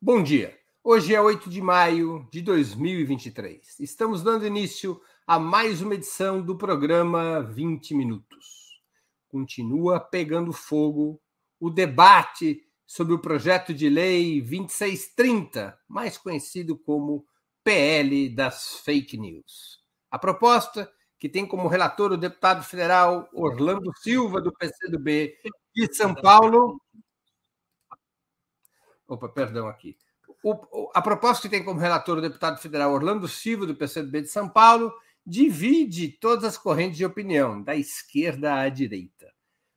Bom dia. Hoje é 8 de maio de 2023. Estamos dando início a mais uma edição do programa 20 Minutos. Continua pegando fogo o debate sobre o projeto de lei 2630, mais conhecido como PL das Fake News. A proposta, que tem como relator o deputado federal Orlando Silva, do PCdoB de São Paulo, Opa, perdão aqui. O, a proposta que tem como relator o deputado federal Orlando Silva, do PCdoB de São Paulo, divide todas as correntes de opinião, da esquerda à direita.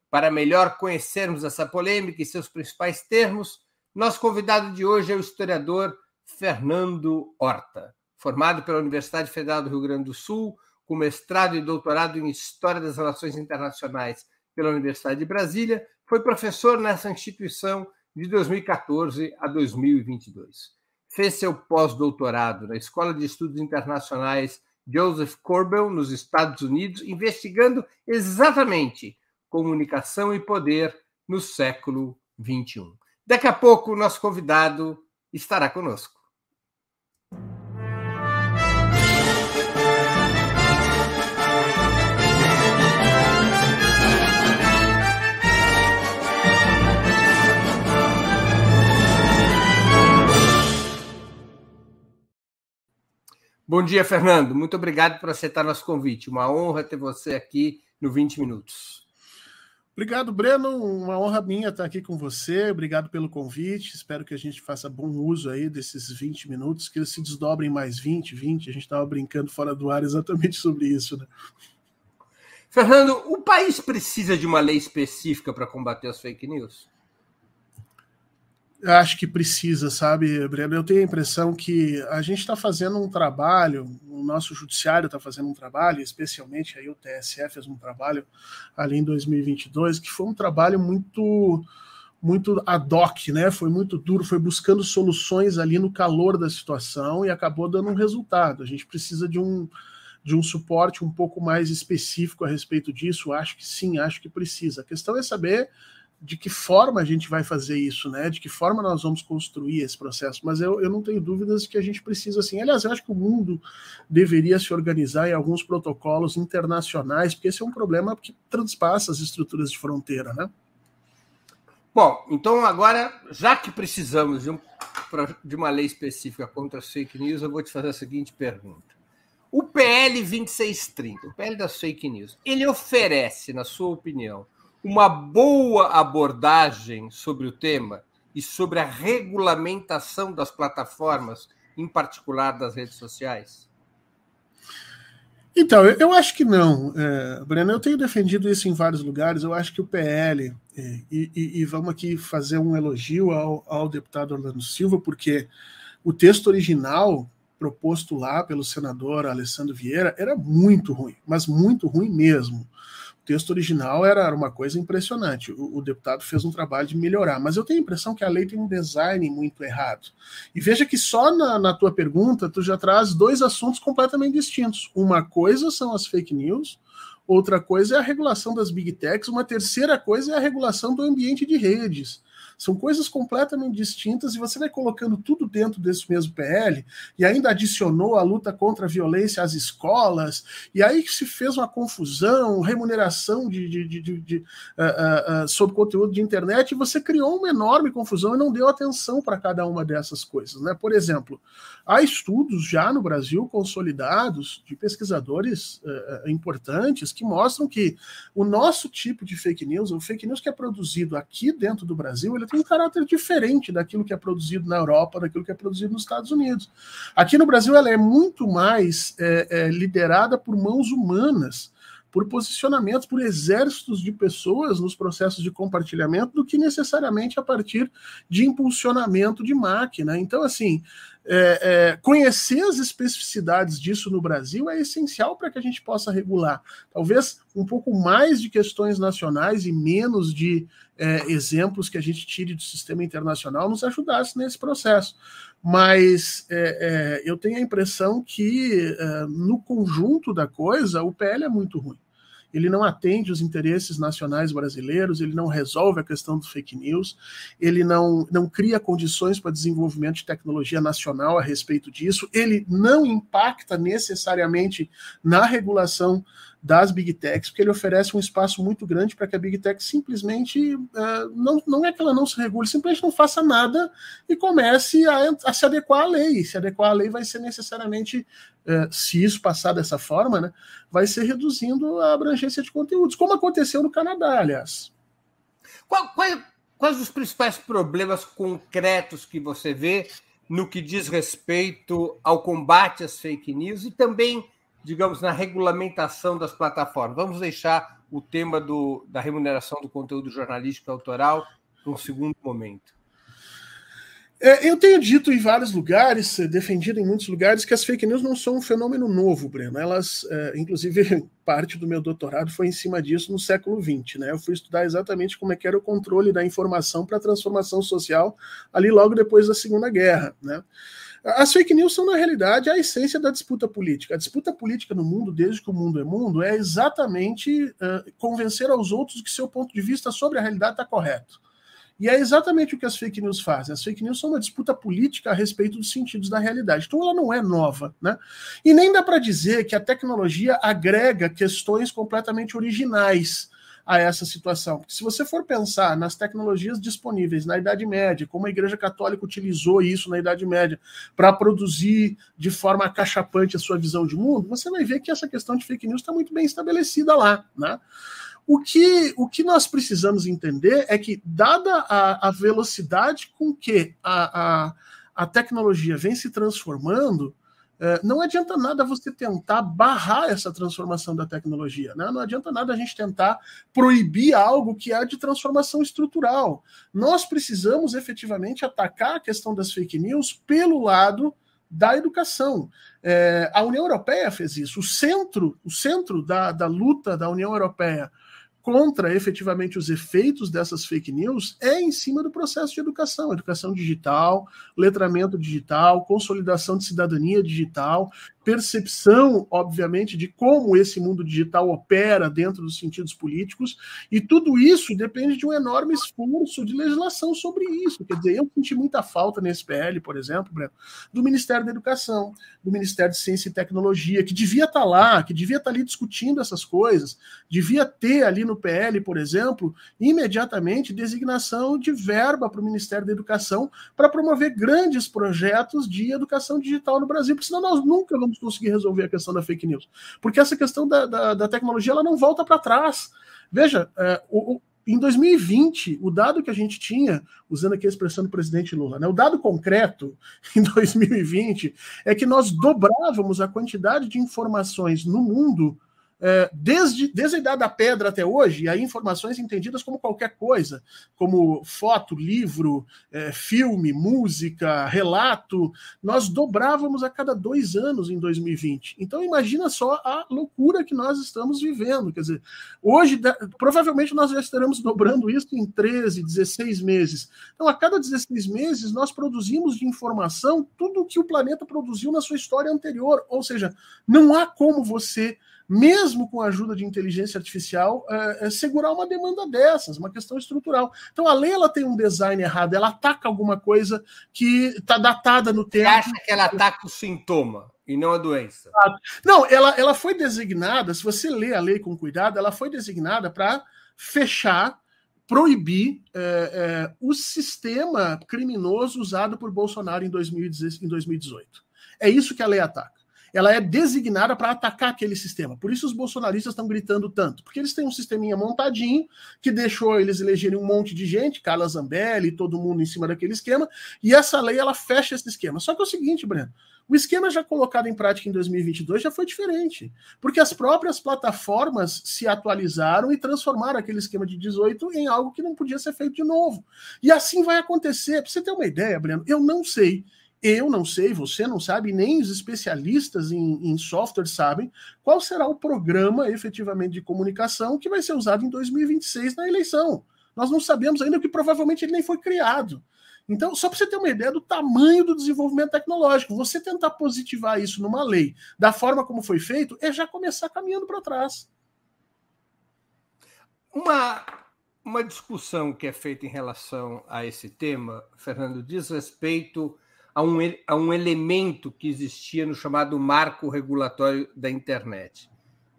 Para melhor conhecermos essa polêmica e seus principais termos, nosso convidado de hoje é o historiador Fernando Horta, formado pela Universidade Federal do Rio Grande do Sul, com mestrado e doutorado em História das Relações Internacionais pela Universidade de Brasília, foi professor nessa instituição de 2014 a 2022. Fez seu pós-doutorado na Escola de Estudos Internacionais Joseph Corbel, nos Estados Unidos, investigando exatamente comunicação e poder no século XXI. Daqui a pouco, o nosso convidado estará conosco. Bom dia, Fernando. Muito obrigado por aceitar nosso convite. Uma honra ter você aqui no 20 Minutos. Obrigado, Breno. Uma honra minha estar aqui com você. Obrigado pelo convite. Espero que a gente faça bom uso aí desses 20 minutos, que eles se desdobrem mais 20, 20. A gente estava brincando fora do ar exatamente sobre isso, né? Fernando, o país precisa de uma lei específica para combater as fake news? Acho que precisa, sabe, Breno? Eu tenho a impressão que a gente está fazendo um trabalho, o nosso judiciário está fazendo um trabalho, especialmente aí o TSE fez um trabalho ali em 2022, que foi um trabalho muito muito ad hoc, né? Foi muito duro, foi buscando soluções ali no calor da situação e acabou dando um resultado. A gente precisa de um de um suporte um pouco mais específico a respeito disso. Acho que sim, acho que precisa. A questão é saber de que forma a gente vai fazer isso, né? De que forma nós vamos construir esse processo. Mas eu, eu não tenho dúvidas que a gente precisa, assim. Aliás, eu acho que o mundo deveria se organizar em alguns protocolos internacionais, porque esse é um problema que transpassa as estruturas de fronteira, né? Bom, então agora, já que precisamos de, um, de uma lei específica contra as fake news, eu vou te fazer a seguinte pergunta. O PL 2630, o PL das fake news, ele oferece, na sua opinião, uma boa abordagem sobre o tema e sobre a regulamentação das plataformas, em particular das redes sociais? Então, eu acho que não, é, Breno. Eu tenho defendido isso em vários lugares. Eu acho que o PL, é, e, e, vamos aqui fazer um elogio ao, ao deputado Orlando Silva, porque o texto original proposto lá pelo senador Alessandro Vieira era muito ruim, mas muito ruim mesmo. O texto original era uma coisa impressionante. O, o, deputado fez um trabalho de melhorar, mas eu tenho a impressão que a lei tem um design muito errado. E veja que só na, na tua pergunta tu já traz dois assuntos completamente distintos. Uma coisa são as fake news, outra coisa é a regulação das big techs, uma terceira coisa é a regulação do ambiente de redes. São coisas completamente distintas e você vai colocando tudo dentro desse mesmo PL e ainda adicionou a luta contra a violência às escolas, e aí se fez uma confusão, remuneração de, de, de, de, de uh, uh, sobre conteúdo de internet, e você criou uma enorme confusão e não deu atenção para cada uma dessas coisas. Né? Por exemplo, há estudos já no Brasil consolidados de pesquisadores uh, importantes que mostram que o nosso tipo de fake news, o fake news que é produzido aqui dentro do Brasil, ele tem um caráter diferente daquilo que é produzido na Europa, daquilo que é produzido nos Estados Unidos. Aqui no Brasil, ela é muito mais é, é, liderada por mãos humanas, por posicionamentos, por exércitos de pessoas nos processos de compartilhamento, do que necessariamente a partir de impulsionamento de máquina. Então, assim, é, é, conhecer as especificidades disso no Brasil é essencial para que a gente possa regular. Talvez um pouco mais de questões nacionais e menos de é, exemplos que a gente tire do sistema internacional nos ajudasse nesse processo. Mas é, é, eu tenho a impressão que, é, no conjunto da coisa, o PL é muito ruim. Ele não atende os interesses nacionais brasileiros, ele não resolve a questão dos fake news, ele não, não cria condições para desenvolvimento de tecnologia nacional a respeito disso, ele não impacta necessariamente na regulação das Big Techs, porque ele oferece um espaço muito grande para que a Big Tech simplesmente uh, não, não é que ela não se regule, simplesmente não faça nada e comece a, a se adequar à lei. Se adequar à lei vai ser necessariamente, uh, se isso passar dessa forma, né, vai ser reduzindo a abrangência de conteúdos, como aconteceu no Canadá, aliás. Qual, qual, quais os principais problemas concretos que você vê no que diz respeito ao combate às fake news e também digamos, na regulamentação das plataformas. Vamos deixar o tema do, da remuneração do conteúdo jornalístico autoral para um segundo momento. É, eu tenho dito em vários lugares, defendido em muitos lugares, que as fake news não são um fenômeno novo, Breno. Elas, é, inclusive, parte do meu doutorado foi em cima disso no século XX. Né? Eu fui estudar exatamente como é que era o controle da informação para a transformação social ali logo depois da Segunda Guerra. Né? As fake news são, na realidade, a essência da disputa política. A disputa política no mundo, desde que o mundo é mundo, é exatamente uh, convencer aos outros que seu ponto de vista sobre a realidade está correto. E é exatamente o que as fake news fazem. As fake news são uma disputa política a respeito dos sentidos da realidade. Então ela não é nova, né? E nem dá para dizer que a tecnologia agrega questões completamente originais a essa situação. Se você for pensar nas tecnologias disponíveis na Idade Média, como a Igreja Católica utilizou isso na Idade Média para produzir de forma acachapante a sua visão de mundo, você vai ver que essa questão de fake news está muito bem estabelecida lá, né? O que, o que nós precisamos entender é que, dada a, a velocidade com que a, a, a tecnologia vem se transformando, não adianta nada você tentar barrar essa transformação da tecnologia, né? não adianta nada a gente tentar proibir algo que é de transformação estrutural. Nós precisamos efetivamente atacar a questão das fake news pelo lado da educação. É, a União Europeia fez isso. O centro, o centro da, da luta da União Europeia contra efetivamente os efeitos dessas fake news é em cima do processo de educação, educação digital, letramento digital, consolidação de cidadania digital, percepção, obviamente, de como esse mundo digital opera dentro dos sentidos políticos, e tudo isso depende de um enorme esforço de legislação sobre isso. Quer dizer, eu senti muita falta nesse PL, por exemplo, Breno, do Ministério da Educação, do Ministério de Ciência e Tecnologia, que devia estar lá, que devia estar ali discutindo essas coisas, devia ter ali no PL, por exemplo, imediatamente designação de verba para o Ministério da Educação para promover grandes projetos de educação digital no Brasil, porque senão nós nunca vamos vamos conseguir resolver a questão da fake news. Porque essa questão da, da, da tecnologia ela não volta para trás. Veja, é, o, o, em 2020, o dado que a gente tinha, usando aqui a expressão do presidente Lula, né, o dado concreto em 2020 é que nós dobrávamos a quantidade de informações no mundo desde, desde a Idade da Pedra até hoje, aí informações entendidas como qualquer coisa, como foto, livro, é, filme, música, relato, nós dobrávamos a cada dois anos em 2020. Então imagina só a loucura que nós estamos vivendo. Quer dizer, hoje, provavelmente nós já estaremos dobrando isso em 13, 16 meses. Então, a cada 16 meses, nós produzimos de informação tudo o que o planeta produziu na sua história anterior. Ou seja, não há como você mesmo com a ajuda de inteligência artificial, é, é segurar uma demanda dessas, uma questão estrutural. Então a lei ela tem um design errado, ela ataca alguma coisa que está datada no tempo. Você acha que ela ataca o sintoma e não a doença? Não, ela, ela foi designada, se você ler a lei com cuidado, ela foi designada para fechar proibir é, é, o sistema criminoso usado por Bolsonaro em, 2018. É isso que a lei ataca ela é designada para atacar aquele sistema. Por isso os bolsonaristas estão gritando tanto, porque eles têm um sisteminha montadinho que deixou eles elegerem um monte de gente, Carla Zambelli, todo mundo em cima daquele esquema, e essa lei ela fecha esse esquema. Só que é o seguinte, Breno, o esquema já colocado em prática em 2022 já foi diferente, porque as próprias plataformas se atualizaram e transformaram aquele esquema de 18 em algo que não podia ser feito de novo. E assim vai acontecer. Para você ter uma ideia, Breno, eu não sei eu não sei, você não sabe, nem os especialistas em, em, software sabem qual será o programa efetivamente de comunicação que vai ser usado em 2026 na eleição. Nós não sabemos ainda que provavelmente ele nem foi criado. Então, só para você ter uma ideia do tamanho do desenvolvimento tecnológico, você tentar positivar isso numa lei da forma como foi feito é já começar caminhando para trás. uma, uma discussão que é feita em relação a esse tema, Fernando, diz respeito a um, a um elemento que existia no chamado marco regulatório da internet,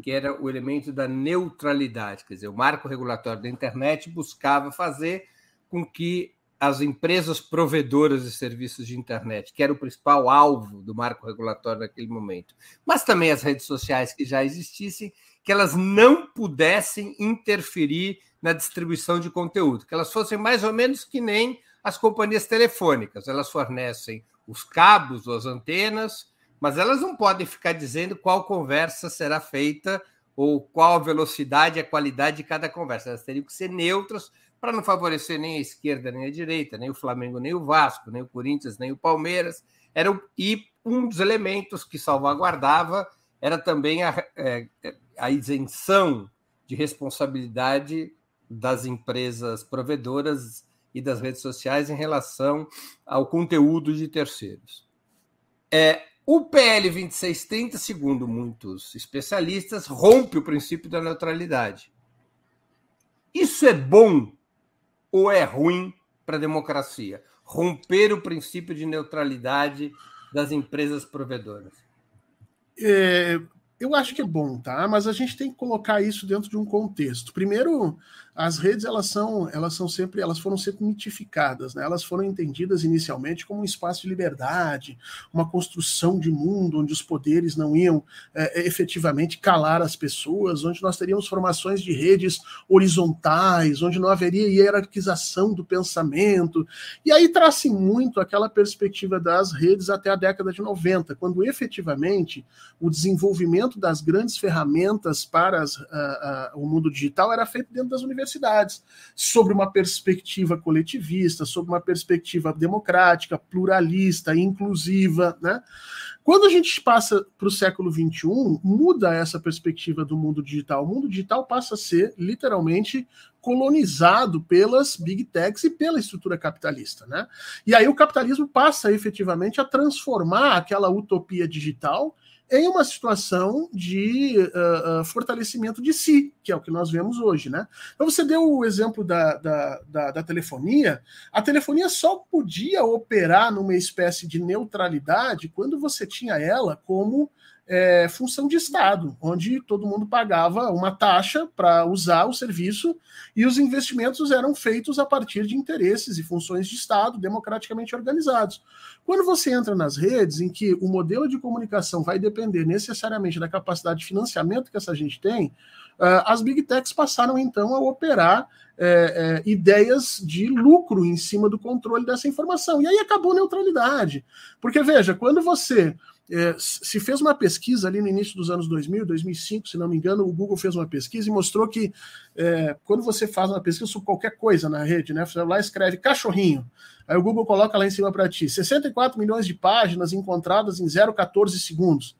que era o elemento da neutralidade. Quer dizer, o marco regulatório da internet buscava fazer com que as empresas provedoras de serviços de internet, que era o principal alvo do marco regulatório naquele momento, mas também as redes sociais que já existissem, que elas não pudessem interferir na distribuição de conteúdo, que elas fossem mais ou menos que nem as companhias telefônicas. Elas fornecem os cabos ou as antenas, mas elas não podem ficar dizendo qual conversa será feita ou qual a velocidade e a qualidade de cada conversa. Elas teriam que ser neutras para não favorecer nem a esquerda nem a direita, nem o Flamengo nem o Vasco, nem o Corinthians nem o Palmeiras. Era, e um dos elementos que salvaguardava era também a, é, a isenção de responsabilidade das empresas provedoras e das redes sociais em relação ao conteúdo de terceiros. É, o PL 2630, segundo muitos especialistas, rompe o princípio da neutralidade. Isso é bom ou é ruim para a democracia? Romper o princípio de neutralidade das empresas provedoras. É, eu acho que é bom, tá? Mas a gente tem que colocar isso dentro de um contexto. Primeiro, as redes elas são, elas são sempre, elas foram sempre mitificadas, né? Elas foram entendidas inicialmente como um espaço de liberdade, uma construção de mundo onde os poderes não iam é, é, efetivamente calar as pessoas, onde nós teríamos formações de redes horizontais, onde não haveria hierarquização do pensamento. E aí traz-se muito aquela perspectiva das redes até a década de 90, quando efetivamente o desenvolvimento das grandes ferramentas para as, a, a, o mundo digital era feito dentro das universidades universidades, sobre uma perspectiva coletivista, sobre uma perspectiva democrática, pluralista, inclusiva. Né? Quando a gente passa para o século XXI, muda essa perspectiva do mundo digital. O mundo digital passa a ser literalmente colonizado pelas big techs e pela estrutura capitalista, né? E aí o capitalismo passa efetivamente a transformar aquela utopia digital em uma situação de uh, uh, fortalecimento de si, que é o que nós vemos hoje, né? Então você deu o exemplo da, da, da, da, telefonia. A telefonia só podia operar numa espécie de neutralidade quando você tinha ela como é, função de Estado, onde todo mundo pagava uma taxa para usar o serviço e os investimentos eram feitos a partir de interesses e funções de Estado democraticamente organizados. Quando você entra nas redes em que o modelo de comunicação vai depender necessariamente da capacidade de financiamento que essa gente tem, uh, as big techs passaram então a operar é, é, ideias de lucro em cima do controle dessa informação. E aí acabou a neutralidade. Porque, veja, quando você é, se fez uma pesquisa ali no início dos anos 2000, 2005, se não me engano, o Google fez uma pesquisa e mostrou que é, quando você faz uma pesquisa sobre qualquer coisa na rede, né, lá escreve cachorrinho, aí o Google coloca lá em cima para ti 64 milhões de páginas encontradas em 0,14 segundos.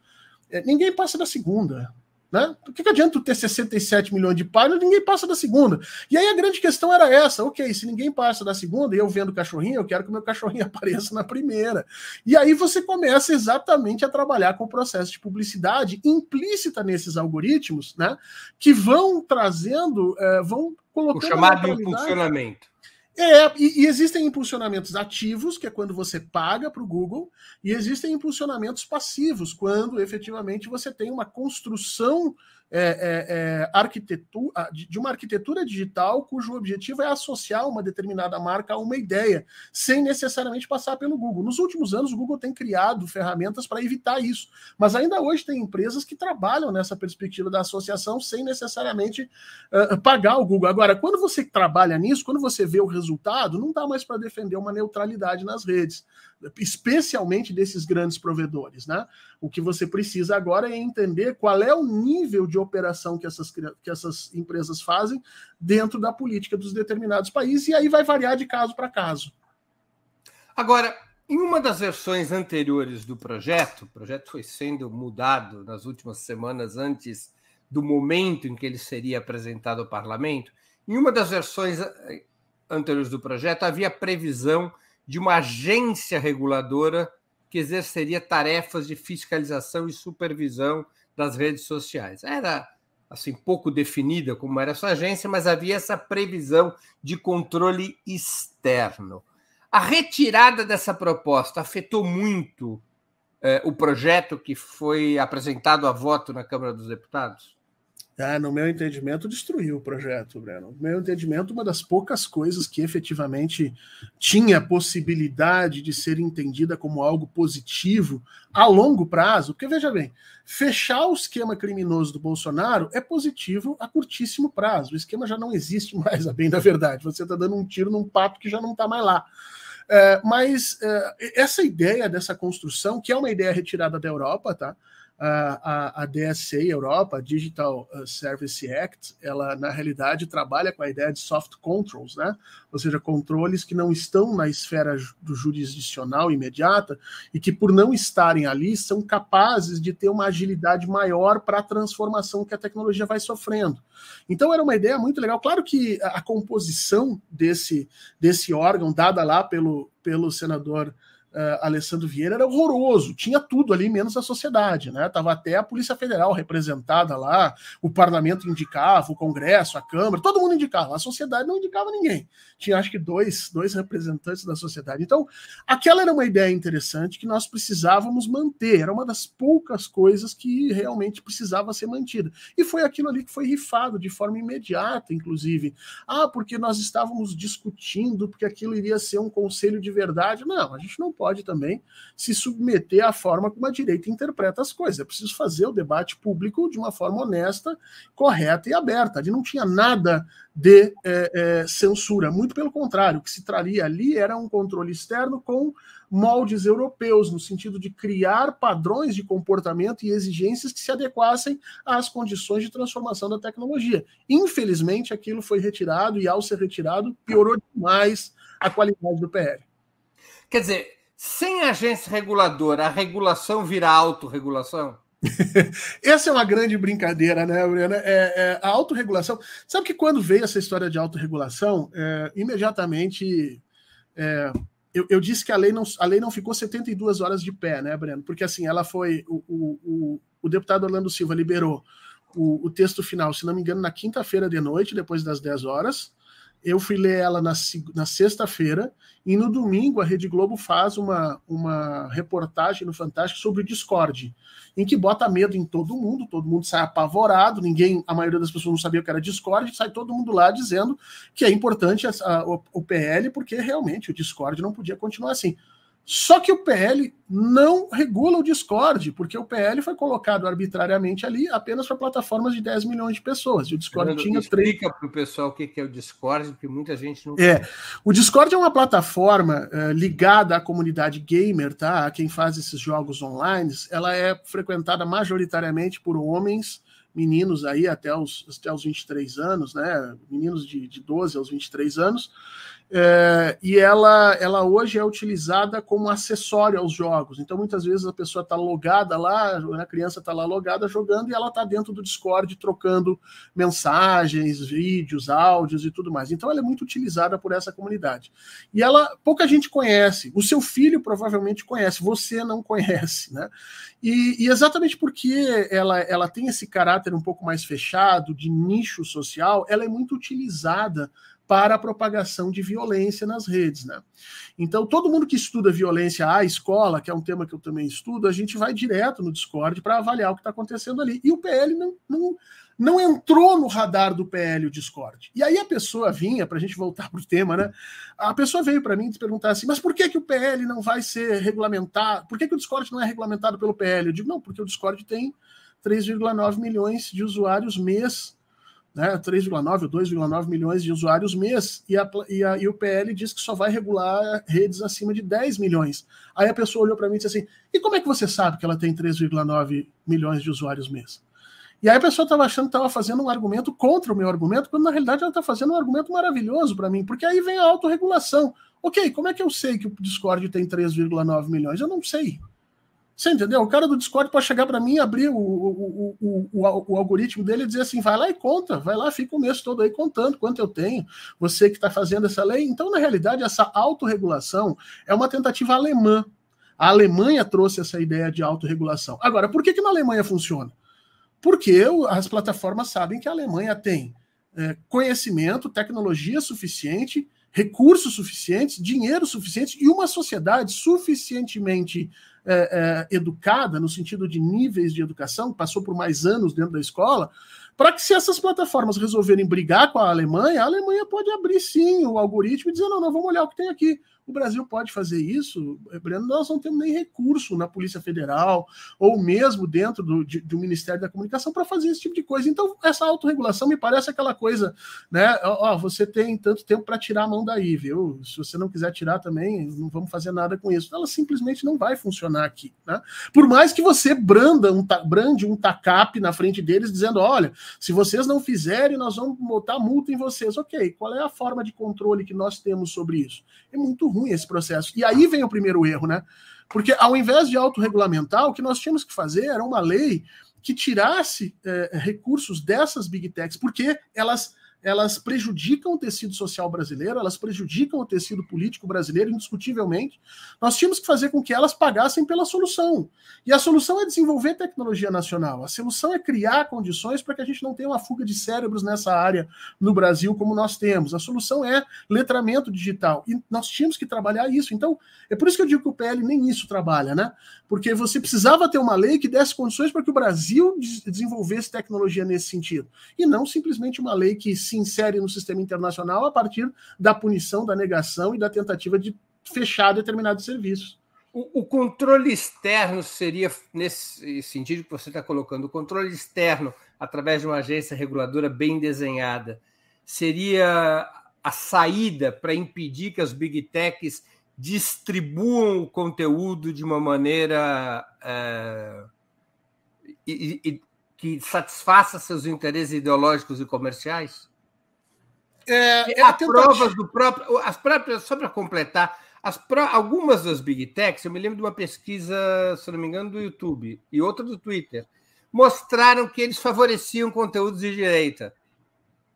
É, ninguém passa da segunda. Né? Por que, que adianta tu ter 67 milhões de páginas ninguém passa da segunda? E aí a grande questão era essa: ok, se ninguém passa da segunda e eu vendo cachorrinho, eu quero que o meu cachorrinho apareça na primeira. E aí você começa exatamente a trabalhar com o processo de publicidade implícita nesses algoritmos, né? Que vão trazendo, é, vão colocando. O chamado impulsionamento. É, e, e, existem impulsionamentos ativos, que é quando você paga para o Google, e existem impulsionamentos passivos, quando efetivamente você tem uma construção é, é, é, arquitetura, de uma arquitetura digital cujo objetivo é associar uma determinada marca a uma ideia, sem necessariamente passar pelo Google. Nos últimos anos, o Google tem criado ferramentas para evitar isso, mas ainda hoje tem empresas que trabalham nessa perspectiva da associação sem necessariamente uh, pagar o Google. Agora, quando você trabalha nisso, quando você vê o resultado, não dá mais para defender uma neutralidade nas redes especialmente desses grandes provedores, né? O que você precisa agora é entender qual é o nível de operação que essas, que essas empresas fazem dentro da política dos determinados países, e aí vai variar de caso para caso. Agora, em uma das versões anteriores do projeto, o projeto foi sendo mudado nas últimas semanas antes do momento em que ele seria apresentado ao parlamento, em uma das versões eh, anteriores do projeto havia previsão de uma agência reguladora que exerceria tarefas de fiscalização e supervisão das redes sociais. Era assim pouco definida como era essa agência, mas havia essa previsão de controle externo. A retirada dessa proposta afetou muito eh, o projeto que foi apresentado a voto na Câmara dos Deputados? Ah, no meu entendimento, destruiu o projeto, Breno. No meu entendimento, uma das poucas coisas que efetivamente tinha possibilidade de ser entendida como algo positivo a longo prazo, porque veja bem, fechar o esquema criminoso do Bolsonaro é positivo a curtíssimo prazo. O esquema já não existe mais, a bem da verdade. Você está dando um tiro num pato que já não está mais lá. É, mas é, essa ideia dessa construção, que é uma ideia retirada da Europa, tá? A, a, DSA Europa, Digital uh, Service Act, ela na realidade trabalha com a ideia de soft controls, né? Ou seja, controles que não estão na esfera do jurisdicional imediata e que por não estarem ali são capazes de ter uma agilidade maior para a transformação que a tecnologia vai sofrendo. Então era uma ideia muito legal. Claro que a composição desse desse órgão dada lá pelo pelo senador uh, Alessandro Vieira era horroroso, tinha tudo ali, menos a sociedade, né? Tava até a Polícia Federal representada lá, o parlamento indicava, o Congresso, a Câmara, todo mundo indicava, a sociedade não indicava ninguém. Tinha acho que dois, dois representantes da sociedade. Então, aquela era uma ideia interessante que nós precisávamos manter, era uma das poucas coisas que realmente precisava ser mantida. E foi aquilo ali que foi rifado de forma imediata, inclusive. Ah, porque nós estávamos discutindo, porque aquilo iria ser um conselho de verdade. Não, a gente não pode também se submeter à forma como a direita interpreta as coisas. É preciso fazer o debate público de uma forma honesta, correta e aberta. Ali não tinha nada de é, é, censura, muito pelo contrário, o que se traria ali era um controle externo com moldes europeus, no sentido de criar padrões de comportamento e exigências que se adequassem às condições de transformação da tecnologia. Infelizmente, aquilo foi retirado e, ao ser retirado, piorou demais a qualidade do PL. Quer dizer, sem agência reguladora, a regulação vira autorregulação? Essa é uma grande brincadeira, né, Bruna? É, é, a autorregulação. Sabe que quando veio essa história de autorregulação, é, imediatamente é, eu, eu, disse que a lei, não, a lei não ficou 72 horas de pé, né, Breno? Porque assim, ela foi. O, o, o, o deputado Orlando Silva liberou o, o texto final, se não me engano, na quinta-feira de noite, depois das 10 horas. Eu fui ler ela na, na sexta-feira e no domingo a Rede Globo faz uma, uma reportagem no Fantástico sobre o Discord, em que bota medo em todo mundo, todo mundo sai apavorado, ninguém, a maioria das pessoas não sabia o que era Discord, sai todo mundo lá dizendo que é importante a, a, o, o PL porque realmente o Discord não podia continuar assim. Só que o PL não regula o Discord, porque o PL foi colocado arbitrariamente ali apenas para plataformas de 10 milhões de pessoas. E o Discord Fernando, tinha três. Explica para o pessoal o que é o Discord, porque muita gente não. É. O Discord é uma plataforma uh, ligada à comunidade gamer, tá? A quem faz esses jogos online. Ela é frequentada majoritariamente por homens meninos aí até os, até os 23 anos, né? Meninos de, de 12 aos 23 anos. É, e ela, ela hoje é utilizada como acessório aos jogos. Então, muitas vezes a pessoa está logada lá, a criança está lá logada jogando e ela está dentro do Discord trocando mensagens, vídeos, áudios e tudo mais. Então, ela é muito utilizada por essa comunidade. E ela pouca gente conhece. O seu filho provavelmente conhece, você não conhece, né? E, e exatamente porque ela, ela tem esse caráter um pouco mais fechado, de nicho social, ela é muito utilizada para a propagação de violência nas redes, né? Então, todo mundo que estuda violência à escola, que é um tema que eu também estudo, a gente vai direto no Discord para avaliar o que está acontecendo ali. E o PL não, não, não entrou no radar do PL o Discord. E aí a pessoa vinha, para a gente voltar para o tema, né? A pessoa veio para mim perguntar assim: mas por que, que o PL não vai ser regulamentado? Por que, que o Discord não é regulamentado pelo PL? Eu digo, não, porque o Discord tem 3,9 milhões de usuários mês né, 3,9 ou 2,9 milhões de usuários mês, e, a, e, a, e, o PL diz que só vai regular redes acima de 10 milhões. Aí a pessoa olhou para mim e disse assim: e como é que você sabe que ela tem 3,9 milhões de usuários mês? E aí a pessoa estava achando que estava fazendo um argumento contra o meu argumento, quando na realidade ela está fazendo um argumento maravilhoso para mim, porque aí vem a autorregulação. Ok, como é que eu sei que o Discord tem 3,9 milhões? Eu não sei. Você entendeu? O cara do Discord pode chegar para mim, abrir o, o, o, o, algoritmo dele e dizer assim: vai lá e conta, vai lá, fica o mês todo aí contando quanto eu tenho, você que está fazendo essa lei. Então, na realidade, essa autorregulação é uma tentativa alemã. A Alemanha trouxe essa ideia de autorregulação. Agora, por que, que na Alemanha funciona? porque as plataformas sabem que a Alemanha tem é, conhecimento, tecnologia suficiente, recursos suficientes, dinheiro suficiente e uma sociedade suficientemente é, é, educada, no sentido de níveis de educação, passou por mais anos dentro da escola, para que se essas plataformas resolverem brigar com a Alemanha, a Alemanha pode abrir sim o algoritmo e dizer, não, não, vamos olhar o que tem aqui. O Brasil pode fazer isso, Breno, nós não temos nem recurso na Polícia Federal ou mesmo dentro do, de, do Ministério da Comunicação para fazer esse tipo de coisa. Então, essa autorregulação me parece aquela coisa, né? Ó, você tem tanto tempo para tirar a mão daí, viu? Se você não quiser tirar também, não vamos fazer nada com isso. Ela simplesmente não vai funcionar aqui, né? Por mais que você branda um, brande um TACAP na frente deles, dizendo: olha, se vocês não fizerem, nós vamos botar multa em vocês. Ok, qual é a forma de controle que nós temos sobre isso? É muito ruim esse processo. E aí vem o primeiro erro, né? Porque ao invés de autorregulamentar, o que nós tínhamos que fazer era uma lei que tirasse é, recursos dessas big techs, porque elas elas prejudicam o tecido social brasileiro, elas prejudicam o tecido político brasileiro, indiscutivelmente. Nós tínhamos que fazer com que elas pagassem pela solução. E a solução é desenvolver tecnologia nacional. A solução é criar condições para que a gente não tenha uma fuga de cérebros nessa área no Brasil como nós temos. A solução é letramento digital. E nós tínhamos que trabalhar isso. Então, é por isso que eu digo que o PL nem isso trabalha, né? Porque você precisava ter uma lei que desse condições para que o Brasil desenvolvesse tecnologia nesse sentido. E não simplesmente uma lei que se insere no sistema internacional a partir da punição, da negação e da tentativa de fechar determinados serviços. O, controle externo seria, nesse sentido que você está colocando, o controle externo, através de uma agência reguladora bem desenhada, seria a saída para impedir que as big techs distribuam o conteúdo de uma maneira é, e, e, que satisfaça seus interesses ideológicos e comerciais? É, Há provas do próprio. As próprias, só para completar, as algumas das Big Techs, eu me lembro de uma pesquisa, se não me engano, do YouTube e outra do Twitter, mostraram que eles favoreciam conteúdos de direita.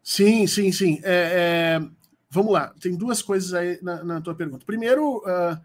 Sim, sim, sim. É, é, vamos lá, tem duas coisas aí na, na tua pergunta. Primeiro, uh,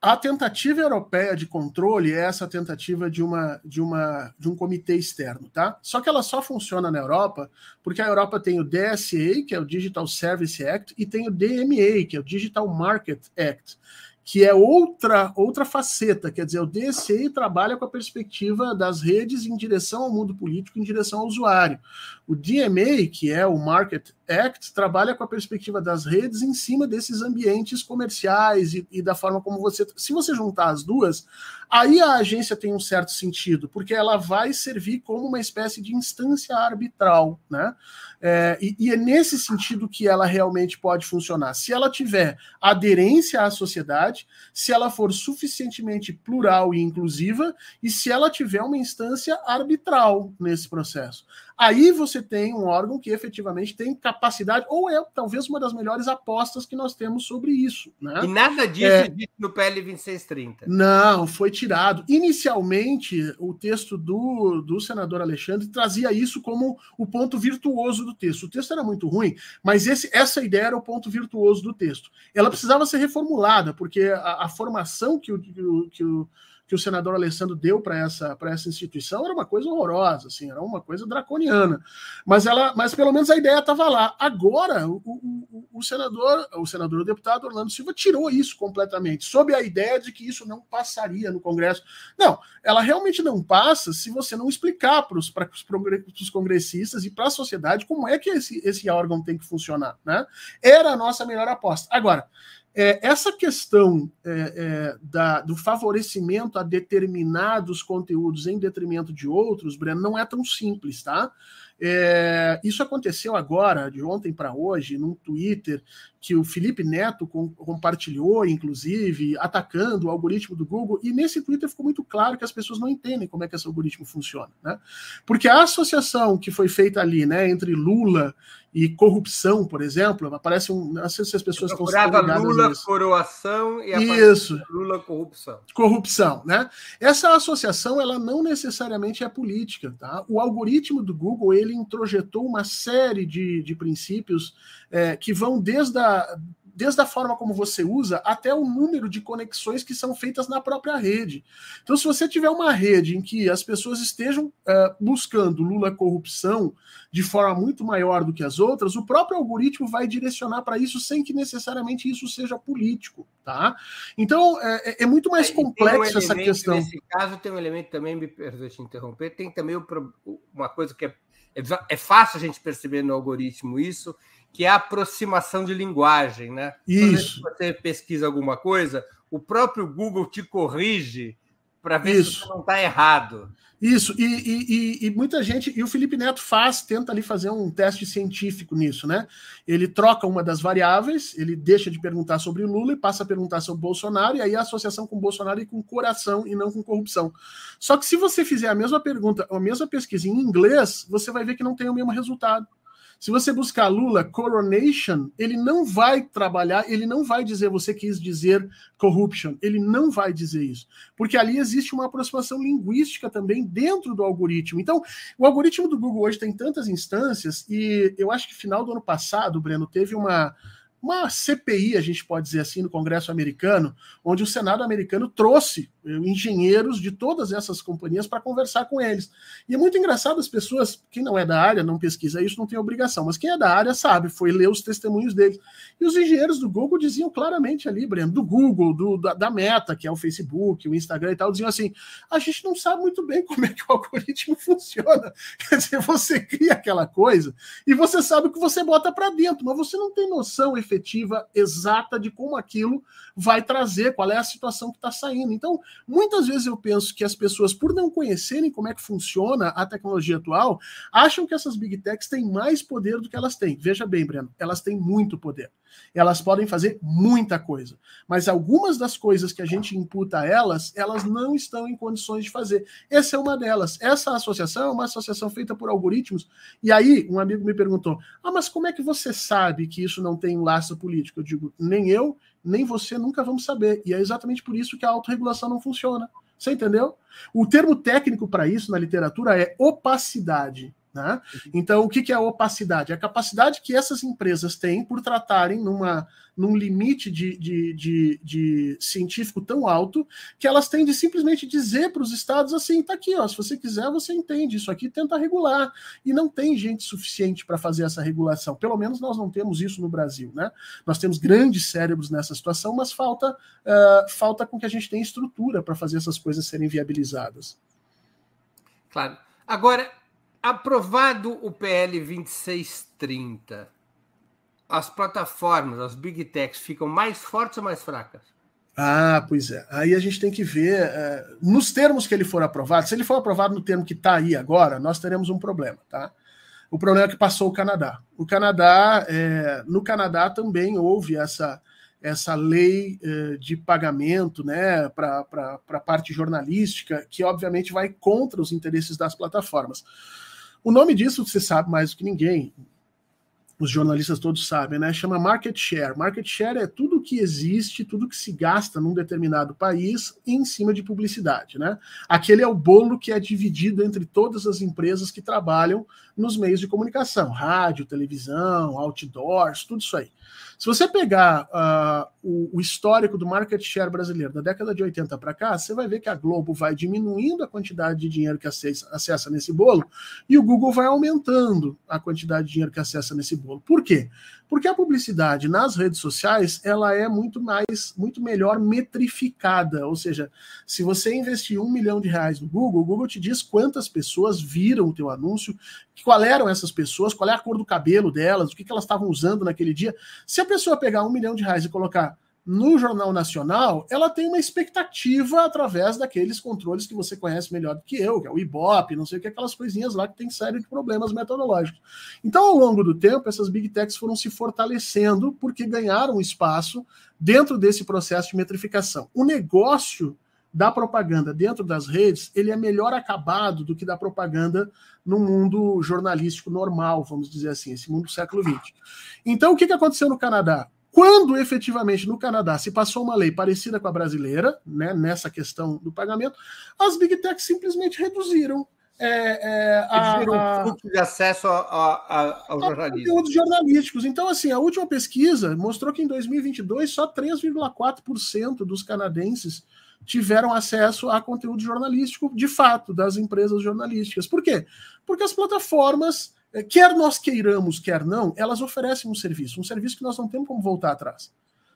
a tentativa europeia de controle é essa tentativa de, uma, de, uma, de um comitê externo, tá? Só que ela só funciona na Europa porque a Europa tem o DSA, que é o Digital Service Act, e tem o DMA, que é o Digital Market Act, que é outra outra faceta, quer dizer, o DSA trabalha com a perspectiva das redes em direção ao mundo político, em direção ao usuário. O DMA, que é o Market Act, trabalha com a perspectiva das redes em cima desses ambientes comerciais e, e da forma como você. Se você juntar as duas, aí a agência tem um certo sentido, porque ela vai servir como uma espécie de instância arbitral, né? É, e, e, é nesse sentido que ela realmente pode funcionar. Se ela tiver aderência à sociedade, se ela for suficientemente plural e inclusiva, e se ela tiver uma instância arbitral nesse processo. Aí você tem um órgão que efetivamente tem capacidade, ou é talvez uma das melhores apostas que nós temos sobre isso. Né? E nada disso é, dito no PL 2630. Não, foi tirado. Inicialmente, o texto do, do senador Alexandre trazia isso como o ponto virtuoso do texto. O texto era muito ruim, mas esse, essa ideia era o ponto virtuoso do texto. Ela precisava ser reformulada, porque a, a formação que o, que o, que o que o senador Alessandro deu para essa, essa instituição era uma coisa horrorosa, assim, era uma coisa draconiana. Mas ela, mas pelo menos a ideia estava lá. Agora, o, o, o, senador, o senador, o deputado Orlando Silva tirou isso completamente, sob a ideia de que isso não passaria no Congresso. Não, ela realmente não passa se você não explicar para os congressistas e para a sociedade como é que esse, esse órgão tem que funcionar. Né? Era a nossa melhor aposta. Agora, é, essa questão é, é, da, do favorecimento a determinados conteúdos em detrimento de outros, Breno, não é tão simples, tá? É, isso aconteceu agora, de ontem para hoje, num Twitter que o Felipe Neto com, compartilhou, inclusive, atacando o algoritmo do Google, e nesse Twitter ficou muito claro que as pessoas não entendem como é que esse algoritmo funciona. Né? Porque a associação que foi feita ali né, entre Lula e corrupção, por exemplo, aparece um. Não sei se as pessoas estão ligadas Lula, nisso. coroação e Isso. Lula, corrupção. Corrupção, né? Essa associação, ela não necessariamente é política, tá? O algoritmo do Google, ele introjetou uma série de, de princípios é, que vão desde a desde a forma como você usa até o número de conexões que são feitas na própria rede. Então, se você tiver uma rede em que as pessoas estejam uh, buscando Lula corrupção de forma muito maior do que as outras, o próprio algoritmo vai direcionar para isso sem que necessariamente isso seja político, tá? Então, é, é, é muito mais complexo um essa questão. Nesse caso, tem um elemento também, me perdoe te interromper, tem também uma coisa que é, é, é fácil a gente perceber no algoritmo isso, que é a aproximação de linguagem, né? Isso. Quando você pesquisa alguma coisa, o próprio Google te corrige para ver Isso. se você não está errado. Isso, e, e, e, muita gente, e o Felipe Neto faz, tenta ali fazer um teste científico nisso, né? Ele troca uma das variáveis, ele deixa de perguntar sobre o Lula e passa a perguntar sobre o Bolsonaro, e aí a associação com o Bolsonaro e com coração e não com corrupção. Só que se você fizer a mesma pergunta, a mesma pesquisa em inglês, você vai ver que não tem o mesmo resultado. Se você buscar Lula coronation, ele não vai trabalhar, ele não vai dizer você quis dizer corruption, ele não vai dizer isso, porque ali existe uma aproximação linguística também dentro do algoritmo. Então, o algoritmo do Google hoje tem tantas instâncias e eu acho que final do ano passado, Breno, teve uma uma CPI, a gente pode dizer assim, no Congresso americano, onde o Senado americano trouxe eh, engenheiros de todas essas companhias para conversar com eles. E é muito engraçado as pessoas, quem não é da área, não pesquisa isso, não tem obrigação, mas quem é da área sabe, foi ler os testemunhos deles. E os engenheiros do Google diziam claramente ali, Breno, do Google, do, da, da Meta, que é o Facebook, o Instagram e tal, diziam assim: a gente não sabe muito bem como é que o algoritmo funciona. Quer dizer, você cria aquela coisa e você sabe o que você bota para dentro, mas você não tem noção efetiva exata de como aquilo vai trazer, qual é a situação que está saindo. Então, muitas vezes eu penso que as pessoas, por não conhecerem como é que funciona a tecnologia atual, acham que essas big techs têm mais poder do que elas têm. Veja bem, Breno, elas têm muito poder. Elas podem fazer muita coisa, mas algumas das coisas que a gente imputa a elas, elas não estão em condições de fazer. Essa é uma delas. Essa associação é uma associação feita por algoritmos. E aí, um amigo me perguntou: ah, mas como é que você sabe que isso não tem um laço político? Eu digo: nem eu, nem você nunca vamos saber. E é exatamente por isso que a autorregulação não funciona. Você entendeu? O termo técnico para isso na literatura é opacidade. Né? Então, o que é a opacidade? É a capacidade que essas empresas têm por tratarem numa, num limite de, de, de, de científico tão alto que elas têm de simplesmente dizer para os estados assim: tá aqui, ó, se você quiser, você entende, isso aqui tenta regular. E não tem gente suficiente para fazer essa regulação. Pelo menos nós não temos isso no Brasil. Né? Nós temos grandes cérebros nessa situação, mas falta, uh, falta com que a gente tenha estrutura para fazer essas coisas serem viabilizadas. Claro. Agora, aprovado o PL 2630, as plataformas, as big techs, ficam mais fortes ou mais fracas? Ah, pois é. Aí a gente tem que ver, é, nos termos que ele for aprovado, se ele for aprovado no termo que está aí agora, nós teremos um problema, tá? O problema é que passou o Canadá. O Canadá, é, no Canadá também houve essa, essa lei é, de pagamento né, para a parte jornalística, que obviamente vai contra os interesses das plataformas. O nome disso você sabe mais do que ninguém. Os jornalistas todos sabem, né? Chama market share. Market share é tudo que existe, tudo que se gasta num determinado país em cima de publicidade, né? Aquele é o bolo que é dividido entre todas as empresas que trabalham nos meios de comunicação, rádio, televisão, outdoors, tudo isso aí. Se você pegar uh, o, o, histórico do market share brasileiro da década de 80 para cá, você vai ver que a Globo vai diminuindo a quantidade de dinheiro que acessa, acessa nesse bolo e o Google vai aumentando a quantidade de dinheiro que acessa nesse bolo. Por quê? Porque a publicidade nas redes sociais ela é muito mais, muito melhor metrificada. Ou seja, se você investir um milhão de reais no Google, o Google te diz quantas pessoas viram o teu anúncio, qual eram essas pessoas, qual é a cor do cabelo delas, o que, que elas estavam usando naquele dia. Se a pessoa pegar um milhão de reais e colocar no Jornal Nacional, ela tem uma expectativa através daqueles controles que você conhece melhor do que eu, que é o Ibope, não sei o que, aquelas coisinhas lá que tem série de problemas metodológicos. Então, ao longo do tempo, essas big techs foram se fortalecendo porque ganharam espaço dentro desse processo de metrificação. O negócio da propaganda dentro das redes, ele é melhor acabado do que da propaganda no mundo jornalístico normal, vamos dizer assim, esse mundo do século XX. Então, o que aconteceu no Canadá? Quando efetivamente no Canadá se passou uma lei parecida com a brasileira, né, nessa questão do pagamento, as big techs simplesmente reduziram é, é, a, fluxo de acesso a, a, ao jornalismo. Conteúdos jornalísticos. Então, assim, a última pesquisa mostrou que em 2022 só 3,4% dos canadenses tiveram acesso a conteúdo jornalístico de fato das empresas jornalísticas. Por quê? Porque as plataformas, quer nós queiramos, quer não, elas oferecem um serviço, um serviço que nós não temos como voltar atrás.